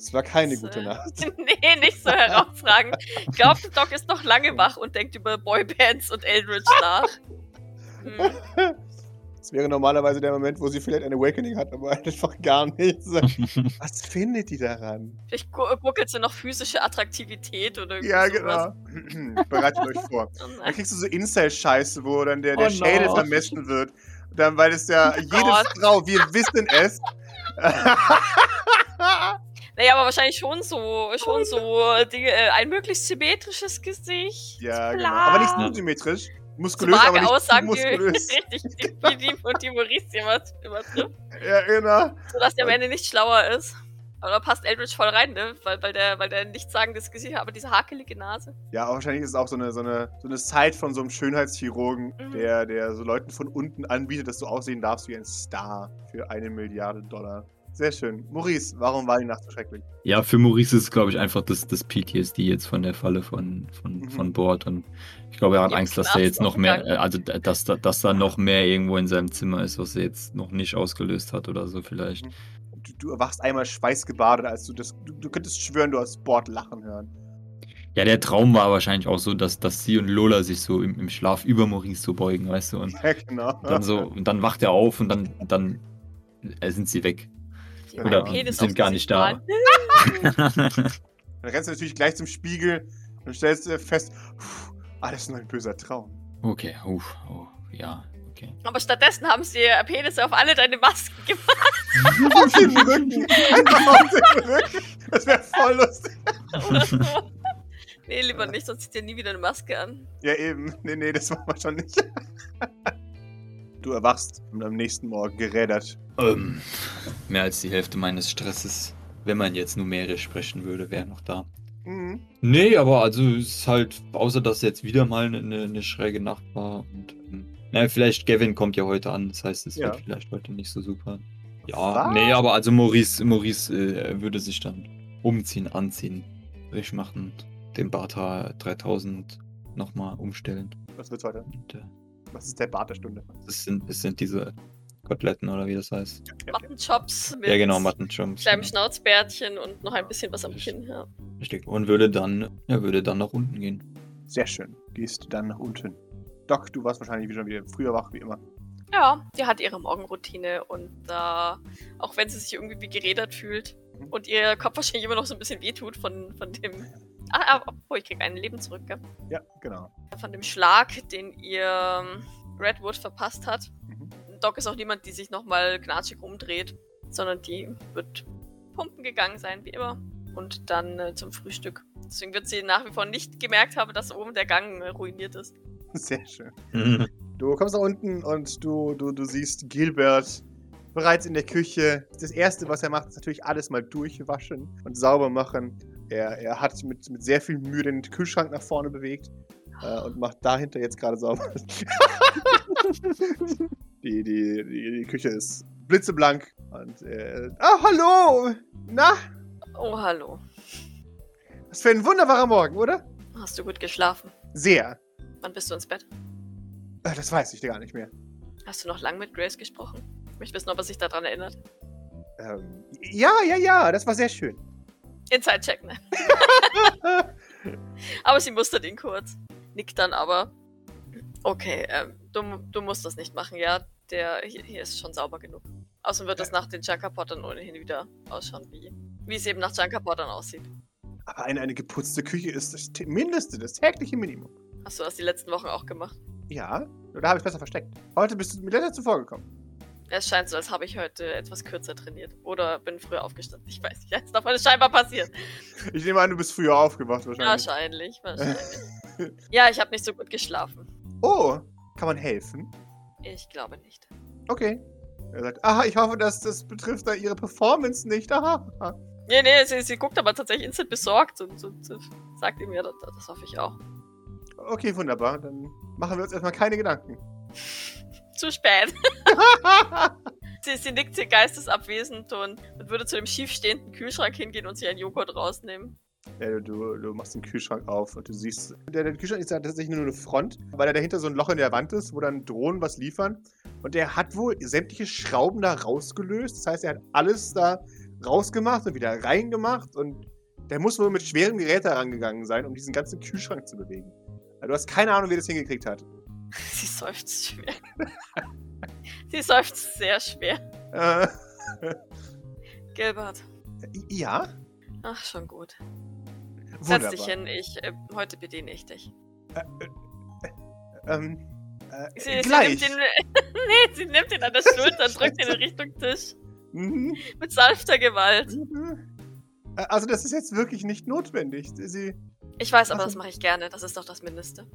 Es war keine Das, gute äh, Nacht. nee, nicht so herausragend. Ich glaube, Doc ist noch lange wach und denkt über Boybands und Eldridge nach. Hm. Das wäre normalerweise der Moment, wo sie vielleicht ein Awakening hat, aber einfach gar nichts. Was findet die daran? Vielleicht gu- guckelt sie noch physische Attraktivität oder Ja, sowas. genau. Bereitet euch vor. Oh Dann kriegst du so Incel-Scheiße, wo dann der, der Oh Schädel no. vermessen wird. Und dann, weil es ja jede Gott. Frau, wir wissen es. Naja, aber wahrscheinlich schon so, schon so Dinge, äh, ein möglichst symmetrisches Gesicht. ja, genau. Aber nicht zu symmetrisch. So Muskulös, aber vage nicht Aussagen, die muskulös. richtig, die, die, die, und die Maurice immer, immer trifft. Ja, genau. Sodass der am Ende nicht schlauer ist. Aber da passt Eldridge voll rein, ne? Weil, weil der, weil der nichtssagendes Gesicht hat, aber diese hakelige Nase. Ja, aber wahrscheinlich ist es auch so eine, so eine, so eine Side von so einem Schönheitschirurgen, Mhm. der, der so Leuten von unten anbietet, dass du aussehen darfst wie ein Star für eine Milliarde Dollar. Sehr schön. Maurice, warum war die Nacht so schrecklich? Ja, für Maurice ist es, glaube ich, einfach das, das PTSD jetzt von der Falle von, von, Mhm. von Bord. Und ich glaube, er hat Ja, Angst, dass ist jetzt noch mehr, äh, also dass da, dass da noch mehr irgendwo in seinem Zimmer ist, was er jetzt noch nicht ausgelöst hat oder so vielleicht. Du, du erwachst einmal schweißgebadet, als du das. Du, du könntest schwören, du hast Bord lachen hören. Ja, der Traum war wahrscheinlich auch so, dass, dass sie und Lola sich so im, im Schlaf über Maurice so beugen, weißt du? Und Ja, genau. dann so, und dann wacht er auf und dann, dann äh, sind sie weg. Die Oder meinen Penis sind gar nicht da. Dann rennst du natürlich gleich zum Spiegel und stellst äh, fest, puh, alles nur ein böser Traum. okay, uff, oh, ja, okay. Aber stattdessen haben sie Penisse auf alle deine Masken gemacht. auf den Rücken! Einfach auf den Rücken! Das wäre voll lustig. Oder so. Nee, lieber nicht, sonst zieht ihr nie wieder eine Maske an. Ja, eben. Nee, nee, das machen wir schon nicht. Du erwachst und am nächsten Morgen gerädert. Ähm, mehr als die Hälfte meines Stresses, wenn man jetzt numerisch sprechen würde, wäre noch da. Mhm. Nee, aber also es ist halt, außer dass jetzt wieder mal eine, eine schräge Nacht war und ähm, na, vielleicht Gavin kommt ja heute an, das heißt, es Ja. wird vielleicht heute nicht so super. Ja, Was? nee, aber also Maurice, Maurice äh, würde sich dann umziehen, anziehen, frisch machen, den Bata 3000 nochmal umstellen. Was wird's heute? Und, äh, Was ist der Bart der Stunde? es, sind, es sind diese Koteletten oder wie das heißt. Mattenchops mit Ja, genau, Muttonchomps. kleinem genau. Schnauzbärtchen und noch ein bisschen was am Kinn. Ja. Richtig. Und würde dann, ja, würde dann nach unten gehen. Sehr schön. Gehst dann nach unten. Doc, du warst wahrscheinlich wieder, wieder früher wach, wie immer. Ja, die hat ihre Morgenroutine und da, auch wenn sie sich irgendwie wie geredet fühlt Mhm. und ihr Kopf wahrscheinlich immer noch so ein bisschen wehtut von, von dem. Ah, ah, obwohl, ich krieg ein Leben zurück, gell? Ja, genau. Von dem Schlag, den ihr ähm, Redwood verpasst hat. Mhm. Doc ist auch niemand, die sich nochmal knatschig umdreht, sondern die wird pumpen gegangen sein, wie immer. Und dann äh, zum Frühstück. Deswegen wird sie nach wie vor nicht gemerkt haben, dass oben der Gang äh, ruiniert ist. Sehr schön. Mhm. Du kommst nach unten und du, du, du siehst Gilbert bereits in der Küche. Das Erste, was er macht, ist natürlich alles mal durchwaschen und sauber machen. Er, er hat mit, mit sehr viel Mühe den Kühlschrank nach vorne bewegt äh, und macht dahinter jetzt gerade sauber. die, die, die, die Küche ist blitzeblank und äh, Ah, hallo! Na, Oh, hallo. was für ein wunderbarer Morgen, oder? Hast du gut geschlafen? Sehr. Wann bist du ins Bett? Äh, Das weiß ich gar nicht mehr. Hast du noch lang mit Grace gesprochen? Ich möchte wissen, ob er sich daran erinnert. Ähm, ja, ja, ja, das war sehr schön. Inside-Check, ne? aber sie mustert ihn kurz. Nickt dann aber. Okay, ähm, du, du musst das nicht machen, ja? Der hier, hier ist schon sauber genug. Außerdem wird das nach den Junkerpottern ohnehin wieder ausschauen, wie, wie es eben nach Junkerpottern aussieht. Aber eine, eine geputzte Küche ist das Mindeste, das tägliche Minimum. Hast du das die letzten Wochen auch gemacht? Ja, da habe ich besser versteckt. Heute bist du mir leider zuvor gekommen. Es scheint so, als habe ich heute etwas kürzer trainiert. Oder bin früher aufgestanden. Ich weiß nicht, es ist davon scheinbar passiert. Ich nehme an, du bist früher aufgewacht wahrscheinlich. Wahrscheinlich, wahrscheinlich. ja, ich habe nicht so gut geschlafen. Oh, kann man helfen? Ich glaube nicht. Okay. Er sagt, aha, ich hoffe, dass das betrifft da ihre Performance nicht. Aha. Nee, nee, sie, sie guckt aber tatsächlich instant besorgt und, und, und sagt ihm ja, das, das hoffe ich auch. Okay, wunderbar. Dann machen wir uns erstmal keine Gedanken. Zu spät. sie, sie nickt hier geistesabwesend und, und würde zu dem schiefstehenden Kühlschrank hingehen und sich einen Joghurt rausnehmen. Ja, du, du, machst den Kühlschrank auf und du siehst, der, der Kühlschrank ist ja tatsächlich nur eine Front, weil da dahinter so ein Loch in der Wand ist, wo dann Drohnen was liefern. Und der hat wohl sämtliche Schrauben da rausgelöst. Das heißt, er hat alles da rausgemacht und wieder reingemacht. Und der muss wohl mit schwerem Gerät da rangegangen sein, um diesen ganzen Kühlschrank zu bewegen. Also du hast keine Ahnung, wie er das hingekriegt hat. Sie seufzt schwer. sie seufzt sehr schwer. Äh, Gilbert, ja? ach, schon gut. Setz Wunderbar. dich hin, ich, äh, heute bediene ich dich. Ähm, äh, Sie, sie gleich. nimmt ihn, nee, sie nimmt ihn an der Schulter und drückt ihn in Richtung Tisch. Mhm. Mit sanfter Gewalt. Mhm. Äh, Also das ist jetzt wirklich nicht notwendig. Sie... Ich weiß, aber Ach so. das mache ich gerne. Das ist doch das Mindeste.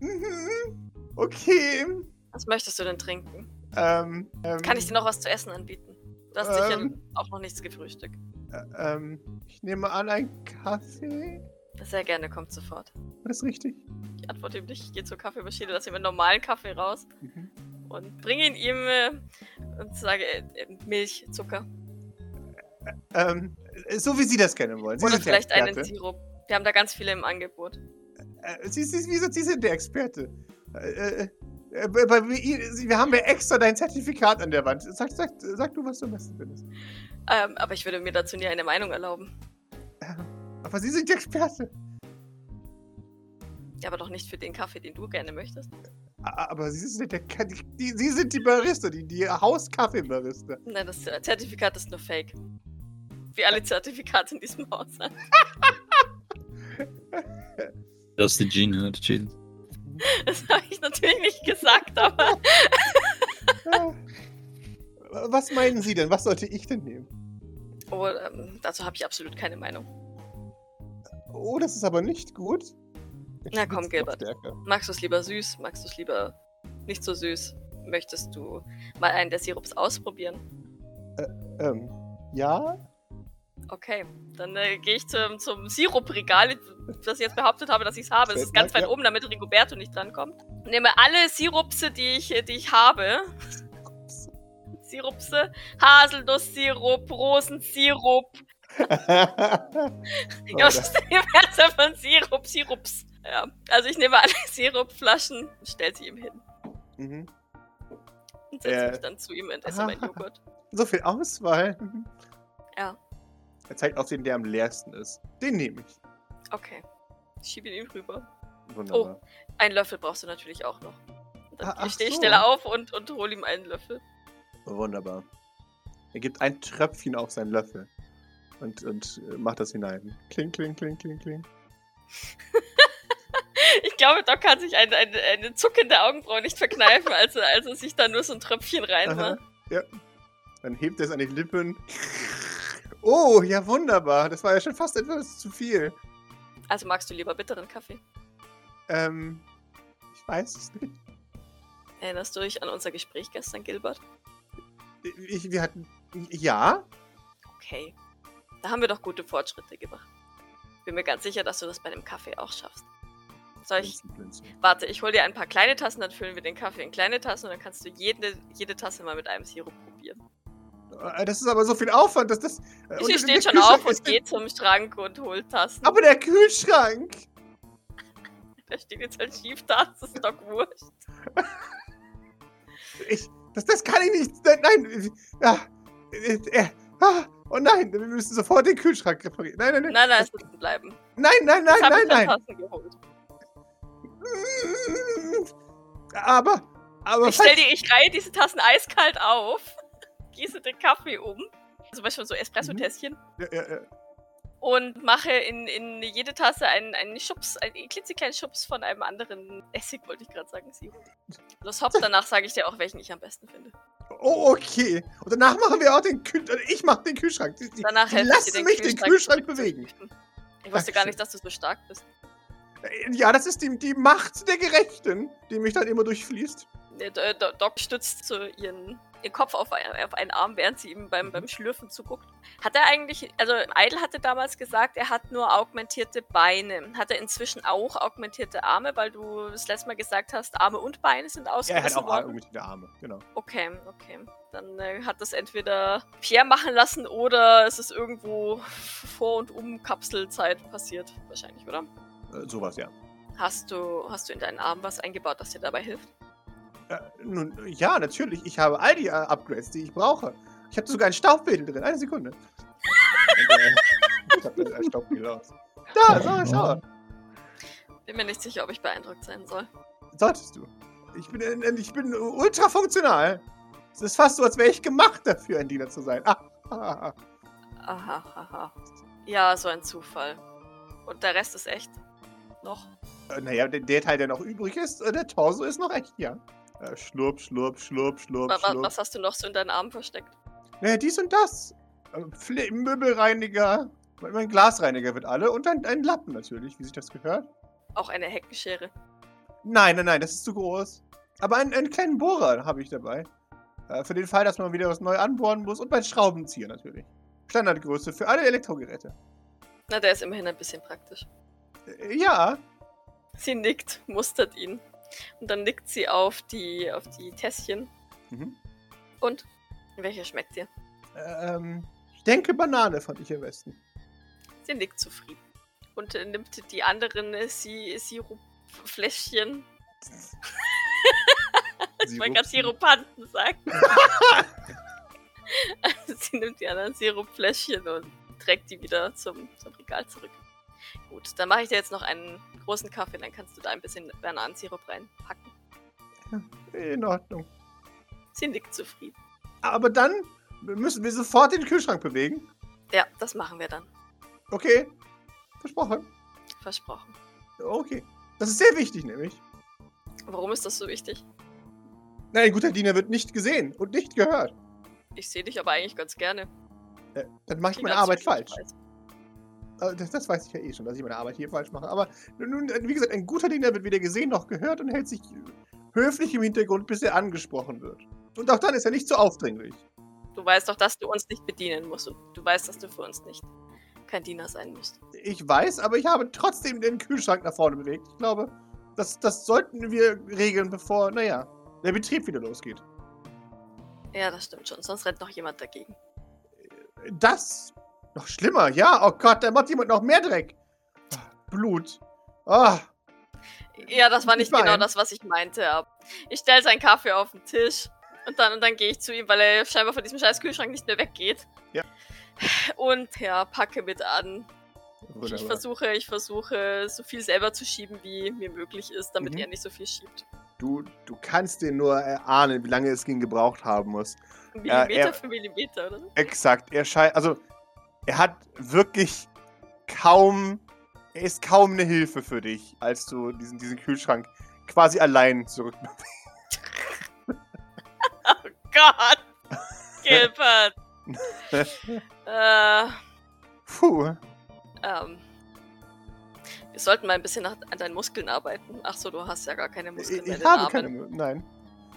Mhm. Okay. Was möchtest du denn trinken? Ähm, ähm, Kann ich dir noch was zu essen anbieten? Du hast sicher Ähm. auch noch nichts gefrühstückt. äh, ähm, ich nehme an, ein Kaffee? Sehr gerne, kommt sofort. Das richtig? Ich antworte ihm nicht. Ich gehe zur Kaffeemaschine, lasse ihm einen normalen Kaffee raus Mhm. und bringe ihn ihm äh, und sage äh, äh, Milch, Zucker. Ähm, so wie Sie das kennen wollen. Sie Oder vielleicht einen. Sirup. Wir haben da ganz viele im Angebot. Äh, Sie, Sie, Sie, sind- Sie sind der Experte. Äh, äh, äh, wir haben ja extra dein Zertifikat an der Wand. Sag, sag, sag du, was du am besten findest. Ähm, aber ich würde mir dazu nie eine Meinung erlauben. Aber Sie sind der Experte. Ja, aber doch nicht für den Kaffee, den du gerne möchtest. Aber Sie sind der, die, die, Sie sind die Barista, die, die Hauskaffee-Barista. Nein, das äh, Zertifikat ist nur fake. Wie alle Zertifikate in diesem Haus. Das ist die Gene, Chill. Das habe ich natürlich nicht gesagt, aber. Was meinen Sie denn? Was sollte ich denn nehmen? oh, ähm, dazu habe ich absolut keine Meinung. Oh, das ist aber nicht gut. Der Na komm, Gilbert. Magst du es lieber süß? Magst du es lieber nicht so süß? Möchtest du mal einen der Sirups ausprobieren? Ähm, ja? Okay, dann äh, gehe ich zum, zum Sirupregal, das ich jetzt behauptet habe, dass ich es habe. Es ist ganz weit Ja. oben, damit Rigoberto nicht drankommt. Nehme alle Sirupse, die ich, die ich habe. Sirupse, Haselnusssirup, Rosensirup. Oh, Ja, was ist denn Mehrzahl von Sirup? Sirups. Ja, also ich nehme alle Sirupflaschen und stelle sie ihm hin. mhm. Und setze Äh. mich dann zu ihm und esse meinen Joghurt. So viel Auswahl. Mhm. Ja. Er zeigt auf den, der am leersten ist. Den nehme ich. Okay. Ich schiebe ihn ihm rüber. Wunderbar. Einen Löffel brauchst du natürlich auch noch. Dann Ah, stehe ich so. schneller auf und, und hole ihm einen Löffel. Wunderbar. Er gibt ein Tröpfchen auf seinen Löffel und, und äh, macht das hinein. Kling, kling, kling, kling, kling. Ich glaube, Doc kann sich eine, eine, eine zuckende Augenbraue nicht verkneifen, als er, als er sich da nur so ein Tröpfchen reinmacht. ja. Dann hebt er es an die Lippen. Oh, ja, wunderbar. Das war ja schon fast etwas zu viel. Also magst du lieber bitteren Kaffee? Ähm, ich weiß es nicht. Erinnerst du dich an unser Gespräch gestern, Gilbert? Ich, wir hatten. Ja? Okay. Da haben wir doch gute Fortschritte gemacht. Bin mir ganz sicher, dass du das bei dem Kaffee auch schaffst. Soll ich. Warte, ich hol dir ein paar kleine Tassen, dann füllen wir den Kaffee in kleine Tassen und dann kannst du jede, jede Tasse mal mit einem Sirup probieren. Äh, Das ist aber so viel Aufwand, dass das. äh, der steht schon auf und geht zum Schrank und holt Tassen. Aber der Kühlschrank! Der steht jetzt halt schief da, das ist doch wurscht. Ich, das, das kann ich nicht. Nein, nein. Ja, äh, äh, ah, oh nein, wir müssen sofort den Kühlschrank reparieren. Nein, nein, nein. Nein, nein, sitzen bleiben. Nein, nein, nein, nein, ich nein. Tassen geholt. Aber, aber. Ich stell dir, ich reihe diese Tassen eiskalt auf, gieße den Kaffee um, zum Beispiel so Espresso-Tässchen, Ja, ja, ja. und mache in, in jede Tasse einen, einen Schubs, einen klitzekleinen Schubs von einem anderen Essig, wollte ich gerade sagen. Los hopp, danach sage ich dir auch, welchen ich am besten finde. Oh, okay. Und danach machen wir auch den Kühlschrank. Ich mach den Kühlschrank. Die, die, Danach die lassen den mich den Kühlschrank Kühlschrank zu bewegen. Ich wusste gar nicht, dass du so stark bist. Äh, Ja, das ist die, die Macht der Gerechten, die mich dann immer durchfließt. Der Doc stützt so ihren, ihren Kopf auf, ein, auf einen Arm, während sie ihm beim, beim Schlürfen zuguckt. Hat er eigentlich, also Idle hatte damals gesagt, er hat nur augmentierte Beine. Hat er inzwischen auch augmentierte Arme, weil du das letzte Mal gesagt hast, Arme und Beine sind Ja, er hat ausgerissen auch worden? die Arme, genau. Okay, okay. Dann äh, hat das entweder Pierre machen lassen oder es ist irgendwo vor und um Kapselzeit passiert. Wahrscheinlich, oder? Äh, sowas, ja. Hast du, hast du in deinen Arm was eingebaut, das dir dabei hilft? Äh, nun, ja, natürlich. Ich habe all die äh, Upgrades, die ich brauche. Ich hatte sogar einen Staubwedel drin. Eine Sekunde. Und, äh, ich hab da ein Staubwedel aus. Da, so, schau. Bin mir nicht sicher, ob ich beeindruckt sein soll. Solltest du. Ich bin, äh, ich bin ultra funktional. Es ist fast so, als wäre ich gemacht dafür, ein Diener zu sein. Ah, ah, ah. Aha, aha. Ja, so ein Zufall. Und der Rest ist echt. Noch. Äh, Naja, der, der Teil, der noch übrig ist, äh, der Torso ist noch echt, ja. Äh, schlurp, schlurp, schlurp, schlurp, Wa wa schlurp. was hast du noch so in deinen Armen versteckt? Naja, dies und das. Äh, Möbelreiniger. Mein, mein Glasreiniger wird alle. Und ein, ein Lappen natürlich, wie sich das gehört. Auch eine Heckenschere. Nein, nein, nein, das ist zu groß. Aber einen, einen kleinen Bohrer habe ich dabei. Äh, für den Fall, dass man wieder was neu anbohren muss. Und mein Schraubenzieher natürlich. Standardgröße für alle Elektrogeräte. Na, der ist immerhin ein bisschen praktisch. Äh, ja, Sie nickt, mustert ihn. Und dann nickt sie auf die, auf die Tässchen. Mhm. Und? Welcher schmeckt dir? ähm, ich denke Banane fand ich am besten. Sie nickt zufrieden. Und äh, nimmt die anderen äh, Si- Sirupfläschchen. Ich wollte gerade Sirupanten sagen. also sie nimmt die anderen Sirupfläschchen und trägt die wieder zum, zum Regal zurück. Gut, dann mache ich dir jetzt noch einen großen Kaffee, dann kannst du da ein bisschen Bananensirup reinpacken. In Ordnung. Sie nickt zufrieden. Aber dann müssen wir sofort den Kühlschrank bewegen. Ja, das machen wir dann. Okay. Versprochen. Versprochen. Okay. Das ist sehr wichtig, nämlich. Warum ist das so wichtig? Nein, ein guter Diener wird nicht gesehen und nicht gehört. Ich sehe dich aber eigentlich ganz gerne. Äh, dann mache ich meine Arbeit falsch. Preis. Äh, Das, das weiß ich ja eh schon, dass ich meine Arbeit hier falsch mache. Aber nun, äh, wie gesagt, ein guter Diener wird weder gesehen noch gehört und hält sich höflich im Hintergrund, bis er angesprochen wird. Und auch dann ist er nicht so aufdringlich. Du weißt doch, dass du uns nicht bedienen musst. Und du weißt, dass du für uns nicht kein Diener sein musst. Ich weiß, aber ich habe trotzdem den Kühlschrank nach vorne bewegt. Ich glaube, das, das sollten wir regeln, bevor, naja, der Betrieb wieder losgeht. Ja, das stimmt schon. Sonst rennt noch jemand dagegen. Das? Noch schlimmer, ja. Oh Gott, da macht jemand noch mehr Dreck. Ah, Blut. Ah, Ja, das war Ich nicht genau mein- das, was ich meinte. Ich stelle seinen Kaffee auf den Tisch und dann, und dann gehe ich zu ihm, weil er scheinbar von diesem scheiß Kühlschrank nicht mehr weggeht. Ja. Und ja, packe mit an. Ich Wunderbar. versuche, ich versuche, so viel selber zu schieben, wie mir möglich ist, damit Mhm. er nicht so viel schiebt. Du, du kannst dir nur erahnen, wie lange es gegen gebraucht haben muss. Millimeter er- für Millimeter, oder? Exakt. Er scheint, also, er hat wirklich kaum, er ist kaum eine Hilfe für dich, als du diesen, diesen Kühlschrank quasi allein zurück. Oh Gott! Gilbert! äh, Puh. ähm. Wir sollten mal ein bisschen nach, an deinen Muskeln arbeiten. Ach so, du hast ja gar keine Ich, Muskeln mehr ich den habe Armen. keine, nein.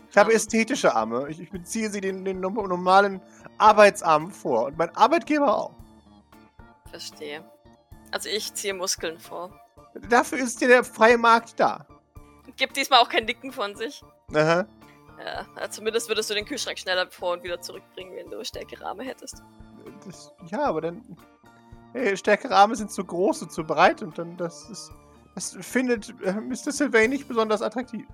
Ich habe Arme. ästhetische Arme. Ich, ich beziehe sie den, den norm- normalen Arbeitsarmen vor. Und mein Arbeitgeber auch. Verstehe. Also ich ziehe Muskeln vor. Dafür ist dir der freie Markt da. Gibt diesmal auch kein Nicken von sich. Aha. Ja, äh, zumindest würdest du den Kühlschrank schneller vor und wieder zurückbringen, wenn du stärkere Arme hättest. Das, ja, aber dann. Hey, stärkere Arme sind zu groß und zu breit und dann das ist. Das findet äh, Mr. Sylvain nicht besonders attraktiv.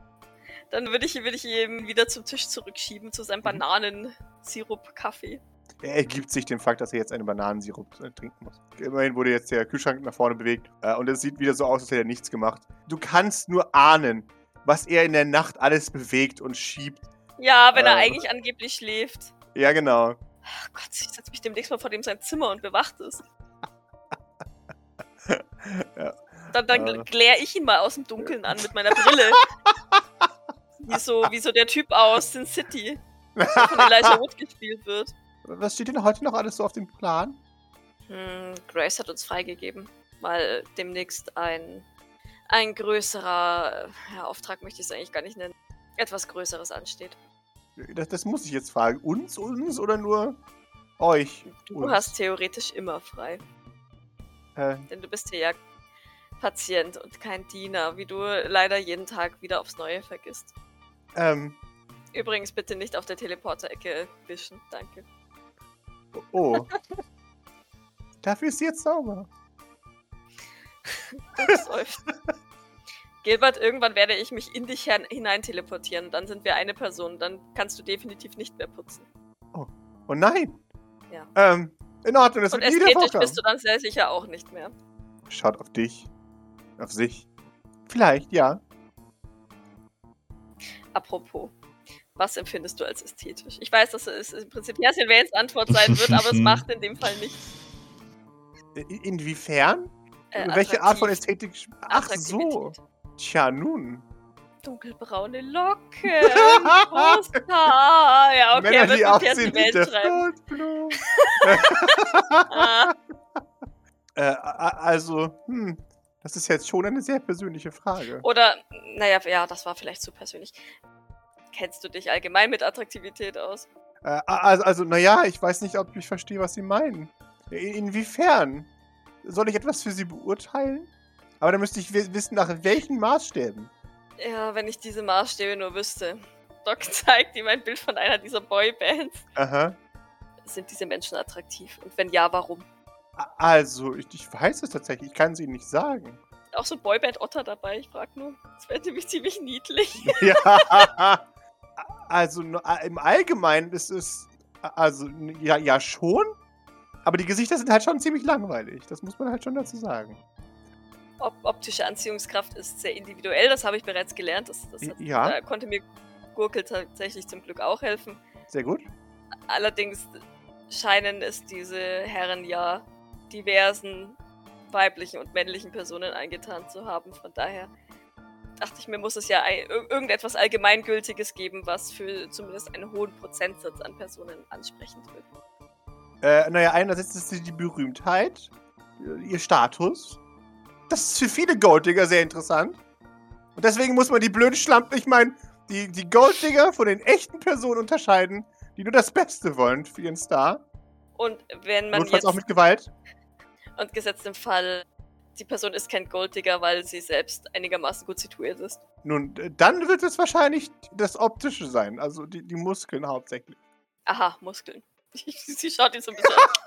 Dann würde ich, würde ich ihn wieder zum Tisch zurückschieben, zu Mhm. seinem Bananensirup-Kaffee. Er ergibt sich dem Fakt, dass er jetzt einen Bananensirup äh, trinken muss. Immerhin wurde jetzt der Kühlschrank nach vorne bewegt äh, und es sieht wieder so aus, als hätte er nichts gemacht. Du kannst nur ahnen, was er in der Nacht alles bewegt und schiebt. Ja, wenn er Ähm. eigentlich angeblich schläft. Ja, genau. Ach Gott, ich setze mich demnächst mal vor dem sein Zimmer und bewacht es. Ja. Dann, dann Äh. kläre ich ihn mal aus dem Dunkeln an mit meiner Brille. wie, so, wie so der Typ aus Sin City, der von Elijah Wood gespielt wird. Was steht denn heute noch alles so auf dem Plan? Hm, Grace hat uns freigegeben, weil demnächst ein, ein größerer äh, ja, Auftrag, möchte ich es eigentlich gar nicht nennen, etwas Größeres ansteht. Das, das muss ich jetzt fragen. Uns, uns oder nur euch? Du uns? hast theoretisch immer frei, Äh, denn du bist hier ja Patient und kein Diener, wie du leider jeden Tag wieder aufs Neue vergisst. ähm, Übrigens bitte nicht auf der Teleporter-Ecke wischen, danke. Oh. Dafür ist sie jetzt sauber. Gilbert, irgendwann werde ich mich in dich hinein teleportieren. Dann sind wir eine Person. Dann kannst du definitiv nicht mehr putzen. Oh nein. Ja. Ähm, in Ordnung, das Und wird nie vorkommen. bist du dann sehr sicher auch nicht mehr. Schaut auf dich. Auf sich. Vielleicht, ja. Apropos, was empfindest du als ästhetisch? Ich weiß, dass es im Prinzip ja Sylvains Antwort sein wird, aber es macht in dem Fall nichts. Inwiefern? Äh, Welche Art von Ästhetik? Ach so. Tja, nun. Dunkelbraune Locken, großes Haar. Ja, okay, er Männer, wird die mit aussehen wie Percy der schreiben. Goldblum. Ah, Äh, also, hm. Das ist jetzt schon eine sehr persönliche Frage. Oder, naja, ja, das war vielleicht zu persönlich. Kennst du dich allgemein mit Attraktivität aus? Äh, also, also, naja, ich weiß nicht, ob ich verstehe, was Sie meinen. In, inwiefern? Soll ich etwas für Sie beurteilen? Aber dann müsste ich wi- wissen, nach welchen Maßstäben. Ja, wenn ich diese Maßstäbe nur wüsste. Doc zeigt ihm ein Bild von einer dieser Boybands. Aha. Sind diese Menschen attraktiv? Und wenn ja, warum? Also, ich, ich weiß es tatsächlich. Ich kann es Ihnen nicht sagen. Auch so Boyband-Otter dabei, ich frag nur. Das wäre nämlich ziemlich niedlich. ja. Also, im Allgemeinen ist es. Also, ja, ja, schon. Aber die Gesichter sind halt schon ziemlich langweilig. Das muss man halt schon dazu sagen. Op optische Anziehungskraft ist sehr individuell, das habe ich bereits gelernt. Das, das hat, Ja. Da konnte mir Gurkel tatsächlich zum Glück auch helfen. Sehr gut. Allerdings scheinen es diese Herren ja diversen weiblichen und männlichen Personen eingetan zu haben. Von daher dachte ich mir, muss es ja irgendetwas Allgemeingültiges geben, was für zumindest einen hohen Prozentsatz an Personen ansprechend wird. Äh, naja, einerseits ist es die Berühmtheit, äh, ihr Status. Das ist für viele Golddigger sehr interessant. Und deswegen muss man die blöde Schlampe, ich meine, die, die Golddigger von den echten Personen unterscheiden, die nur das Beste wollen für ihren Star. Und wenn man Notfalls jetzt auch mit Gewalt. und gesetzt im Fall, die Person ist kein Golddigger, weil sie selbst einigermaßen gut situiert ist. Nun, äh, dann wird es wahrscheinlich das Optische sein, also die, die Muskeln hauptsächlich. Aha, Muskeln. Sie schaut ihn so ein bisschen an.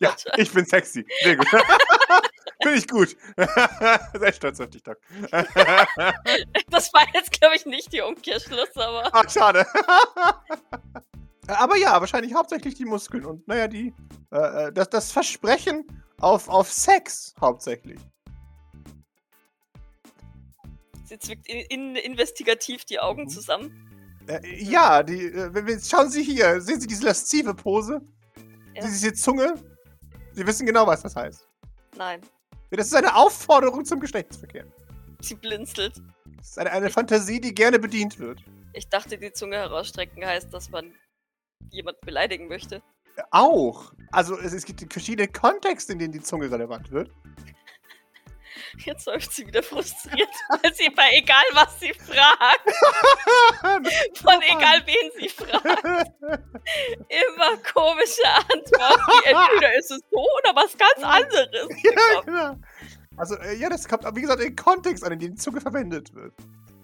Ja, ich bin sexy. Sehr gut. Finde ich gut. Sehr stolz auf dich, Doc. Das war jetzt, glaube ich, nicht die Umkehrschluss, aber. Ah, schade. Aber ja, wahrscheinlich hauptsächlich die Muskeln und naja, die, äh, äh, das, das Versprechen, auf, auf Sex hauptsächlich. Sie zwickt in, in, investigativ die Augen Mhm. zusammen. Äh, ja, die, äh, schauen Sie hier. Sehen Sie diese laszive Pose? Ja. Sehen Sie diese Zunge? Sie wissen genau, was das heißt. Nein. Das ist eine Aufforderung zum Geschlechtsverkehr. Sie blinzelt. Das ist eine, eine Fantasie, die gerne bedient wird. Ich dachte, die Zunge herausstrecken heißt, dass man jemanden beleidigen möchte. Auch. Also es, es gibt verschiedene Kontexte, in denen die Zunge relevant wird. Jetzt läuft sie wieder frustriert, weil sie bei egal was sie fragt, von egal wen sie fragt, immer komische Antworten. Entweder ist es so oder was ganz anderes. ja, genau. Also, äh, ja, das kommt, wie gesagt, in den Kontext an, in dem die Zunge verwendet wird.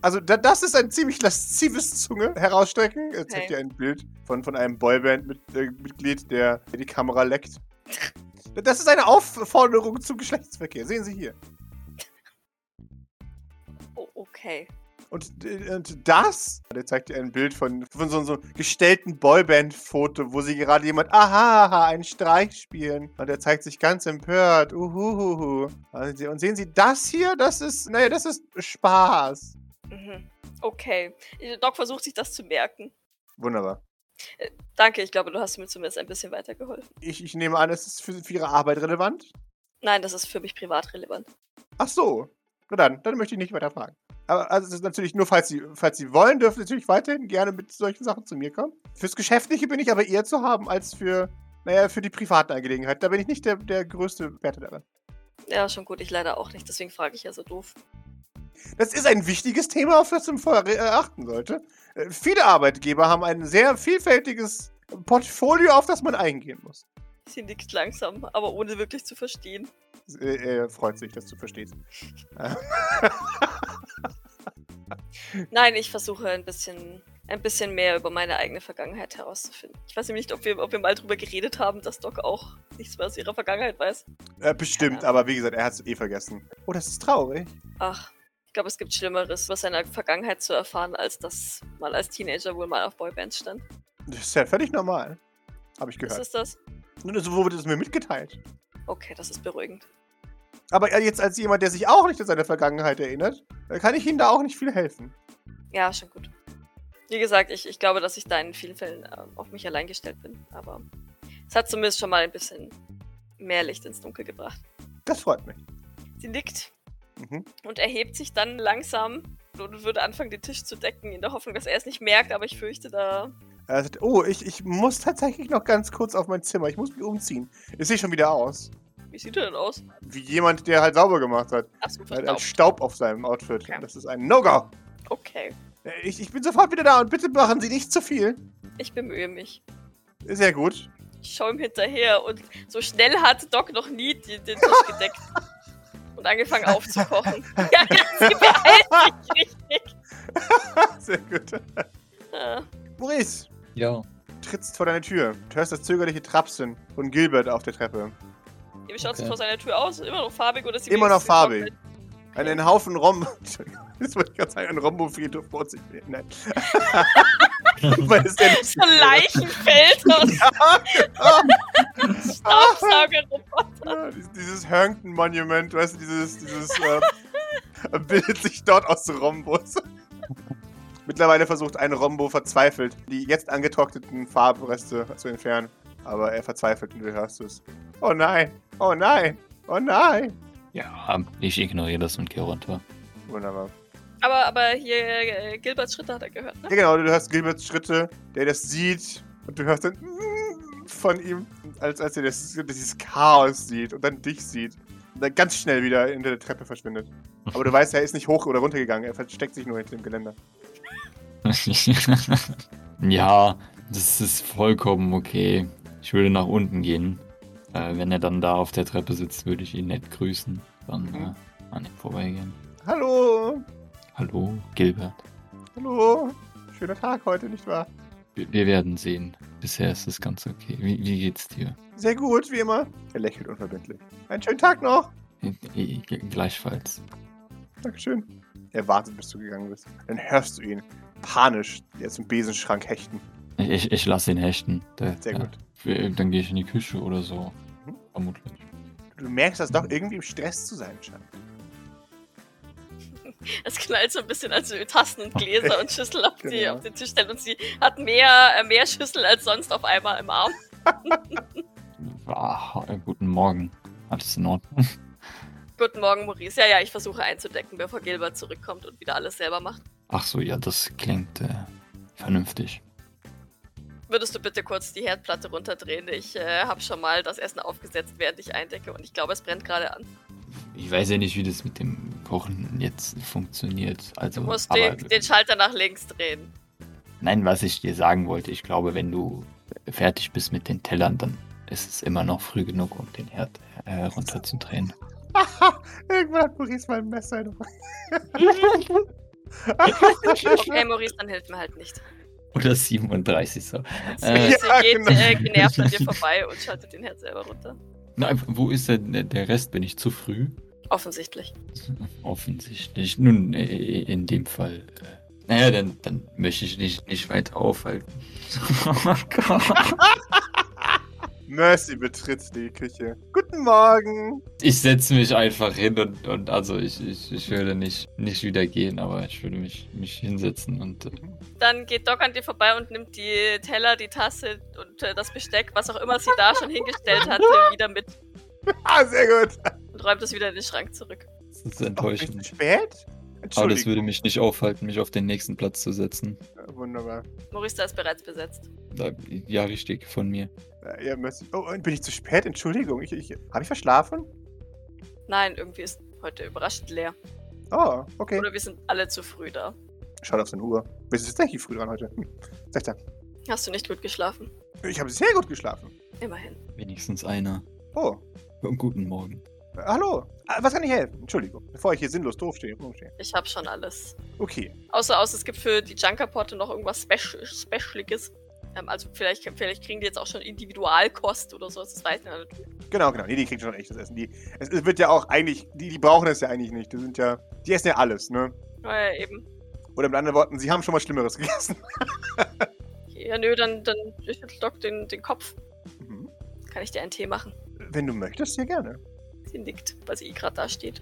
Also, da, das ist ein ziemlich laszives Zunge herausstrecken. Er zeigt Okay. dir ein Bild von, von einem Boyband-Mitglied, der, der die Kamera leckt. Das ist eine Aufforderung zum Geschlechtsverkehr. Sehen Sie hier. Oh, okay. Und, äh, und das, der zeigt dir ein Bild von, von so, so einem gestellten Boyband-Foto, wo sie gerade jemand, aha, aha, einen Streich spielen. Und er zeigt sich ganz empört. Uhuhuhu. Und sehen Sie, das hier, das ist, naja, das ist Spaß. Mhm. Okay. Doc versucht sich das zu merken. Wunderbar. Danke, ich glaube, du hast mir zumindest ein bisschen weitergeholfen. Ich, ich nehme an, es ist für, für Ihre Arbeit relevant. Nein, das ist für mich privat relevant. Ach so. Na dann, dann möchte ich nicht weiter fragen. Aber also es ist natürlich nur, falls Sie, falls Sie wollen, dürfen Sie natürlich weiterhin gerne mit solchen Sachen zu mir kommen. Fürs Geschäftliche bin ich aber eher zu haben als für, naja, für die privaten Angelegenheiten. Da bin ich nicht der, der größte Werte darin. Ja, schon gut, ich leider auch nicht, deswegen frage ich ja so doof. Das ist ein wichtiges Thema, auf das man vorher äh, achten sollte. Äh, viele Arbeitgeber haben ein sehr vielfältiges Portfolio, auf das man eingehen muss. Sie nickt langsam, aber ohne wirklich zu verstehen. Äh, Er freut sich, dass du verstehst. Äh, Nein, ich versuche ein bisschen, ein bisschen mehr über meine eigene Vergangenheit herauszufinden. Ich weiß nämlich nicht, ob wir, ob wir mal drüber geredet haben, dass Doc auch nichts mehr aus ihrer Vergangenheit weiß. äh, bestimmt, aber wie gesagt, er hat es eh vergessen. Oh, das ist traurig. Ach, glaube, es gibt Schlimmeres, was seiner Vergangenheit zu erfahren, als dass mal als Teenager wohl mal auf Boybands stand. Das ist ja völlig normal. Habe ich Was gehört. ist das? So wurde es mir mitgeteilt. Okay, das ist beruhigend. Aber äh, jetzt als jemand, der sich auch nicht an seine Vergangenheit erinnert, äh, kann ich Ihnen da auch nicht viel helfen. Ja, schon gut. Wie gesagt, ich, ich glaube, dass ich da in vielen Fällen ähm, auf mich allein gestellt bin. Aber es hat zumindest schon mal ein bisschen mehr Licht ins Dunkel gebracht. Das freut mich. Sie nickt Mhm. und erhebt sich dann langsam und würde anfangen, den Tisch zu decken, in der Hoffnung, dass er es nicht merkt, aber ich fürchte, da. Er sagt, oh, ich, ich muss tatsächlich noch ganz kurz auf mein Zimmer. Ich muss mich umziehen. Ich sehe schon wieder aus. Wie sieht er denn aus? Wie jemand, der halt sauber gemacht hat. Er hat ein verstaubt. Staub auf seinem Outfit. Okay. Das ist ein No-Go. Okay, Äh, Ich, ich bin sofort wieder da und bitte machen Sie nicht zu viel. ich bemühe mich. Sehr gut. Ich schaue ihm hinterher und so schnell hat Doc noch nie den Tisch gedeckt. Und angefangen aufzukochen. ja, ja, sie beeilt sich richtig. Sehr gut. Äh, Maurice, Ja. trittst vor deine Tür. Du hörst das zögerliche Trapsen von Gilbert auf der Treppe. wie schaut es Okay. vor seiner Tür aus? Immer noch farbig oder ist sie Immer noch farbig. Getrocknet? Einen Haufen Rom... Jetzt wollte ich gerade sagen, ein Rombo-Friedhof vor sich. Nein. Weil es nicht So Leichenfeld und Staubsaugerroboter. Ja, dieses- dieses Herngton-Monument, weißt du, dieses, dieses äh, bildet sich dort aus Rombos. Mittlerweile versucht ein Rombo verzweifelt, die jetzt angetrockneten Farbreste zu entfernen. Aber er verzweifelt und du hörst es. Oh nein, oh nein, oh nein. Ja, ich ignoriere das und gehe runter. Wunderbar. Aber, aber hier, äh, Gilberts Schritte hat er gehört, ne? Ja genau, du hörst Gilberts Schritte, der das sieht und du hörst dann von ihm, als, als er das, dieses Chaos sieht und dann dich sieht. Und dann ganz schnell wieder hinter der Treppe verschwindet. Aber du weißt, er ist nicht hoch oder runter gegangen, er versteckt sich nur hinter dem Geländer. ja, das ist vollkommen okay. Ich würde nach unten gehen. Äh, wenn er dann da auf der Treppe sitzt, würde ich ihn nett grüßen. Dann Mhm. äh, an ihm vorbeigehen. Hallo, Hallo, Gilbert. hallo. Schöner Tag heute, nicht wahr? Wir, wir werden sehen. Bisher ist es ganz okay. Wie, wie geht's dir? Sehr gut, wie immer. Er lächelt unverbindlich. Einen schönen Tag noch. Äh, äh, Gleichfalls. Dankeschön. Er wartet, bis du gegangen bist. Dann hörst du ihn panisch jetzt im Besenschrank hechten. Ich, ich, ich lasse ihn hechten. Der, Sehr der, gut. wir- Dann gehe ich in die Küche oder so. Vermutlich. Du merkst, dass Doc irgendwie im Stress zu sein scheint. Es knallt so ein bisschen, als sie Tassen und Gläser und Schüssel auf, die, Genau. auf den Tisch stellt und sie hat mehr, äh, mehr Schüssel als sonst auf einmal im Arm. Ah, äh, guten Morgen. Alles in Ordnung. Guten Morgen, Maurice. Ja, ja, ich versuche einzudecken, bevor Gilbert zurückkommt und wieder alles selber macht. Ach so, ja, das klingt äh, vernünftig. Würdest du bitte kurz die Herdplatte runterdrehen? Ich äh, habe schon mal das Essen aufgesetzt, während ich eindecke und ich glaube, es brennt gerade an. Ich weiß ja nicht, wie das mit dem Kochen jetzt funktioniert. Also, Du musst aber, den, den Schalter nach links drehen. nein, was ich dir sagen wollte, ich glaube, wenn du fertig bist mit den Tellern, dann ist es immer noch früh genug, um den Herd äh, runterzudrehen. Irgendwann hat Maurice mal ein Messer in der Okay, Maurice, dann hilft mir halt nicht. Oder 37 so. Sie, Äh, sie Ja, geht genau. äh, genervt an dir vorbei und schaltet den Herd selber runter. Na, wo ist denn der, der Rest? Bin ich zu früh? Offensichtlich. Offensichtlich. Nun, äh, in dem Fall. Äh, naja, dann, dann möchte ich dich nicht weiter aufhalten. Oh Gott. Mercy betritt die Küche. Guten Morgen. ich setze mich einfach hin und, und also ich, ich, ich würde nicht, nicht wieder gehen, aber ich würde mich, mich hinsetzen und äh, Dann geht Doc an dir vorbei und nimmt die Teller, die Tasse und äh, das Besteck, was auch immer sie da schon hingestellt hatte, wieder mit Ah, sehr gut. und räumt es wieder in den Schrank zurück. es ist enttäuschend. bisschen spät? Aber das würde mich nicht aufhalten, mich auf den nächsten Platz zu setzen. Ja, Wunderbar. Maurice, da ist bereits besetzt. Da, ja, richtig, von mir. Ja, ja, Mercy. Oh, und bin ich zu spät? Entschuldigung. Ich, ich, Habe ich verschlafen? Nein, irgendwie ist heute überraschend leer. Oh, okay. Oder wir sind alle zu früh da. Schaut auf seine Uhr. Wir sind tatsächlich früh dran heute. Hm. Sag da. Hast du nicht gut geschlafen? Ich habe sehr gut geschlafen. Immerhin. Wenigstens einer. Oh, Guten Morgen. äh, hallo. Ah, was kann ich helfen? Entschuldigung. Bevor ich hier sinnlos doof stehe. rumstehe. Ich habe schon alles. Okay. Außer, außer es gibt für die Junkerpotte noch irgendwas Speci Specialiges. Ähm, also vielleicht, vielleicht kriegen die jetzt auch schon Individualkost oder so. Das weiß ich nicht. Genau, genau. Nee, die kriegen schon echtes Essen. Die, es, es wird ja auch eigentlich, die, die brauchen es ja eigentlich nicht. Die sind ja, die essen ja alles, ne? Ja, eben. Oder mit anderen Worten, sie haben schon mal Schlimmeres gegessen. Ja, nö, dann, dann schüttelt Doc den, den Kopf. Mhm. Kann ich dir einen Tee machen? Wenn du möchtest, sehr gerne. Sie nickt, weil sie eh gerade da steht.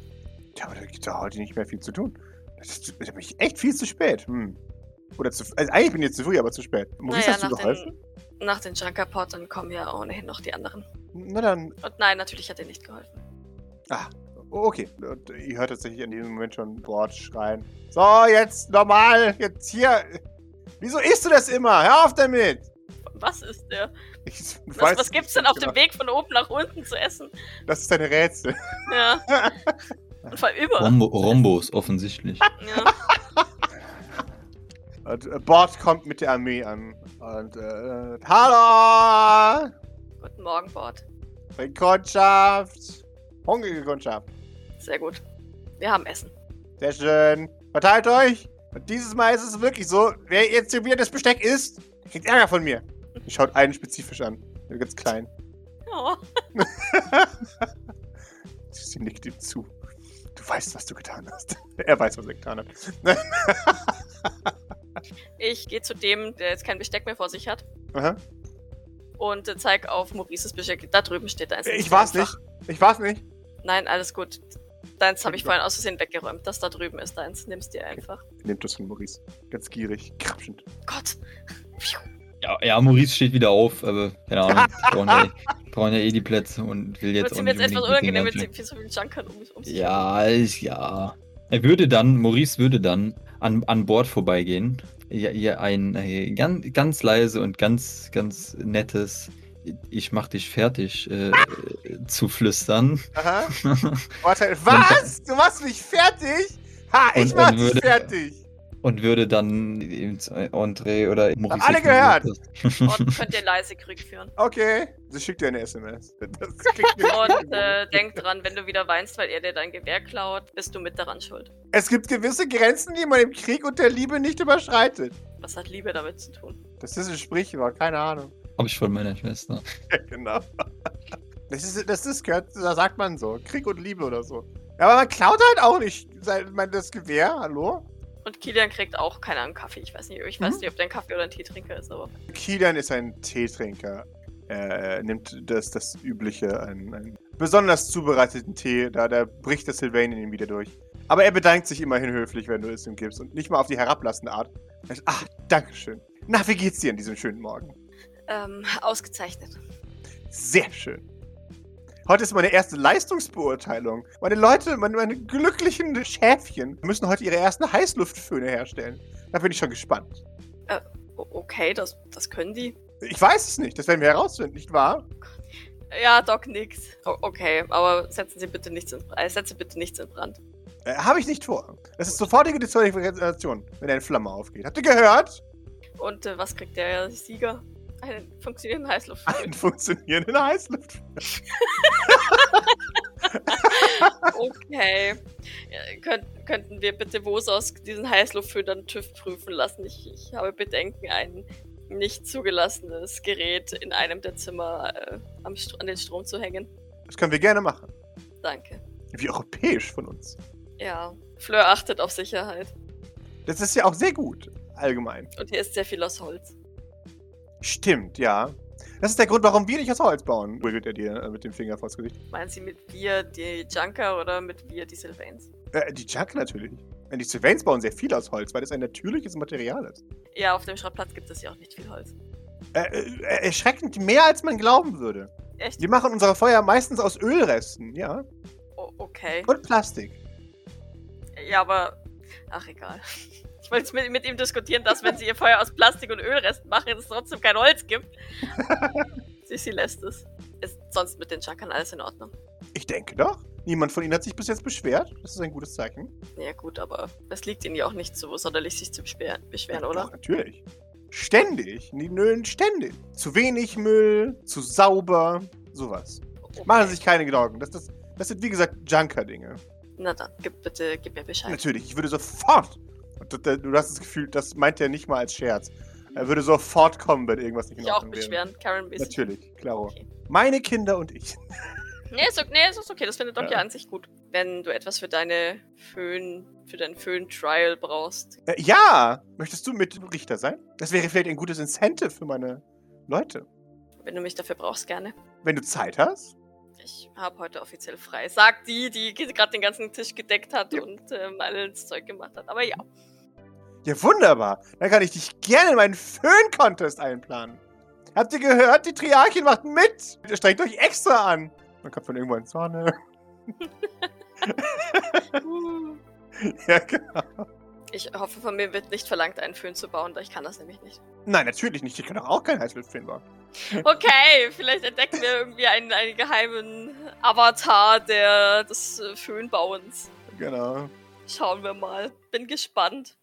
Ja, aber da gibt ja heute nicht mehr viel zu tun. Das ist, das ist echt viel zu spät. Hm. Oder zu, also eigentlich bin ich jetzt zu früh, aber zu spät. Maurice, Naja, hast du nach geholfen? den, nach den Junkerpottern kommen ja ohnehin noch die anderen. Na dann, Und nein, natürlich hat er nicht geholfen. ah, okay. Und ihr hört tatsächlich in diesem Moment schon Bord schreien. So, jetzt normal, jetzt hier. Wieso isst du das immer? Hör auf damit! Was ist der? Ich Was, weiß was es gibt's denn auf genau. dem Weg von oben nach unten zu essen? Das ist deine Rätsel. Ja. Und vor allem über. Rombo, Rombos, offensichtlich. Ja. Und äh, Bord kommt mit der Armee an. Und, äh, hallo! Guten Morgen, Bord. Kundschaft! Hungrige Kundschaft. Sehr gut. Wir haben Essen. Sehr schön. Verteilt euch. Und dieses Mal ist es wirklich so, wer jetzt hier wieder das Besteck isst, kriegt Ärger von mir. Ich schaut einen spezifisch an. Der ganz klein. Oh. Sie nickt ihm zu. Du weißt, was du getan hast. Er weiß, was er getan hat. Ich gehe zu dem, der jetzt kein Besteck mehr vor sich hat. Aha. Und äh, zeig auf Maurices Besteck. Da drüben steht eins. Ich war's nicht. Ich war's nicht. Nein, alles gut. Deins habe ich vorhin aus Versehen weggeräumt. Das da drüben ist deins. Nimm's dir einfach. Nehmt das von Maurice. Ganz gierig. Krapschend. Gott. Ja, ja, Maurice steht wieder auf, aber keine Ahnung. Brauchen ja, brauchen ja eh die Plätze und will jetzt Wird auch ihm jetzt etwas unangenehm, mit so vielen Junkern um, um sich Ja, ich, ja. Er würde dann, Maurice würde dann an, an Bord vorbeigehen, ihr, ihr ein äh, ganz, ganz leise und ganz, ganz nettes Ich mach dich fertig äh, zu flüstern. Aha. Warte, was? Du machst mich fertig? Ha, ich Und- mach dich würde- fertig. Und würde dann ins Entree oder Maurice alle gehört. Und könnt ihr leise Krieg führen. Okay. Sie schickt dir eine SMS. Und äh, denkt dran, wenn du wieder weinst, weil er dir dein Gewehr klaut, bist du mit daran schuld. es gibt gewisse Grenzen, die man im Krieg und der Liebe nicht überschreitet. Was hat Liebe damit zu tun? Das ist ein Sprichwort, keine Ahnung. Habe ich von meiner Schwester. Ja, genau. Das ist, das ist, gehört, da sagt man so. Krieg und Liebe oder so. Ja, aber man klaut halt auch nicht sein, mein, das Gewehr, hallo? Und Kilian kriegt auch keine Ahnung Kaffee. Ich weiß nicht, ich weiß Mhm. nicht, ob der ein Kaffee oder ein Teetrinker ist, aber Kilian ist ein Teetrinker. Er nimmt das, das übliche, einen, einen besonders zubereiteten Tee, da, da bricht der Sylvain in ihm wieder durch. Aber er bedankt sich immerhin höflich, wenn du es ihm gibst und nicht mal auf die herablassende Art. Er sagt, ach, Dankeschön. Na, wie geht's dir an diesem schönen Morgen? Ähm, ausgezeichnet. Sehr schön. Heute ist meine erste Leistungsbeurteilung. Meine Leute, meine, meine glücklichen Schäfchen müssen heute ihre ersten Heißluftföhne herstellen. Da bin ich schon gespannt. O- Okay, das, das können die. Ich weiß es nicht, das werden wir herausfinden, nicht wahr? Ja, Doc, nix. O okay, aber setzen Sie bitte nichts in, äh, setze bitte nichts in Brand. Äh, Habe ich nicht vor. Das ist sofortige Disqualifikation, wenn eine Flamme aufgeht. Habt ihr gehört? Und äh, was kriegt der Sieger? Einen funktionierenden Heißluftföhn. Einen funktionierenden Heißluft. Okay. Könnt, könnten wir bitte Wosos diesen Heißluftföhn dann TÜV prüfen lassen? Ich, ich habe Bedenken, ein nicht zugelassenes Gerät in einem der Zimmer äh, an den Strom zu hängen. Das können wir gerne machen. Danke. Wie europäisch von uns. Ja, Fleur achtet auf Sicherheit. Das ist ja auch sehr gut, allgemein. Und hier ist sehr viel aus Holz. Stimmt, ja. Das ist der Grund, warum wir nicht aus Holz bauen, wiggelt er dir äh, mit dem Finger vors Gesicht. Meinen Sie mit wir die Junker oder mit wir die Sylvains? Äh, die Junk natürlich. Äh, Die Sylvains bauen sehr viel aus Holz, weil das ein natürliches Material ist. Ja, auf dem Schrottplatz gibt es ja auch nicht viel Holz. Äh, äh, erschreckend mehr, als man glauben würde. Echt? Wir machen unsere Feuer meistens aus Ölresten, ja. O okay. Und Plastik. Ja, aber. Ach, egal. Ich wollte jetzt mit, mit ihm diskutieren, dass, wenn sie ihr Feuer aus Plastik und Ölresten machen, es trotzdem kein Holz gibt. sie, lässt es. Ist sonst mit den Junkern alles in Ordnung. Ich denke doch. Niemand von ihnen hat sich bis jetzt beschwert. Das ist ein gutes Zeichen. Ja, gut, aber es liegt ihnen ja auch nicht so sonderlich, sich zu beschweren, beschweren oder? Doch, natürlich. Ständig. Die nölen ständig. Zu wenig Müll, zu sauber, sowas. Okay. Machen Sie sich keine Gedanken. Das, das, das sind, wie gesagt, Junker-Dinge. Na dann, gib bitte, gib mir Bescheid. Natürlich, ich würde sofort. Du hast das Gefühl, das meint er nicht mal als Scherz. Er würde sofort kommen, wenn irgendwas nicht in Ich auch Ordnung wäre. beschweren, Karen Biss. Natürlich, klaro. Okay. Meine Kinder und ich. Nee, ist, nee, ist okay, das findet Doc Ja. ja an sich gut. Wenn du etwas für deine Föhn, für dein Föhn-Trial brauchst. Äh, ja! Möchtest du mit Richter sein? Das wäre vielleicht ein gutes Incentive für meine Leute. Wenn du mich dafür brauchst, gerne. Wenn du Zeit hast. Ich habe heute offiziell frei. Sagt die, die gerade den ganzen Tisch gedeckt hat Ja. und ähm, alles Zeug gemacht hat. Aber ja. Ja, wunderbar. Dann kann ich dich gerne in meinen Föhn-Contest einplanen. Habt ihr gehört? Die Triarchin macht mit! Strengt euch extra an. Man kommt von irgendwo in Sonne. ja, genau. Ich hoffe, von mir wird nicht verlangt, einen Föhn zu bauen, da ich kann das nämlich nicht. Nein, natürlich nicht. Ich kann auch kein Heißluftfilm bauen. Okay, vielleicht entdecken wir irgendwie einen, einen geheimen Avatar der, des Föhnbauens. Genau. Schauen wir mal. Bin gespannt.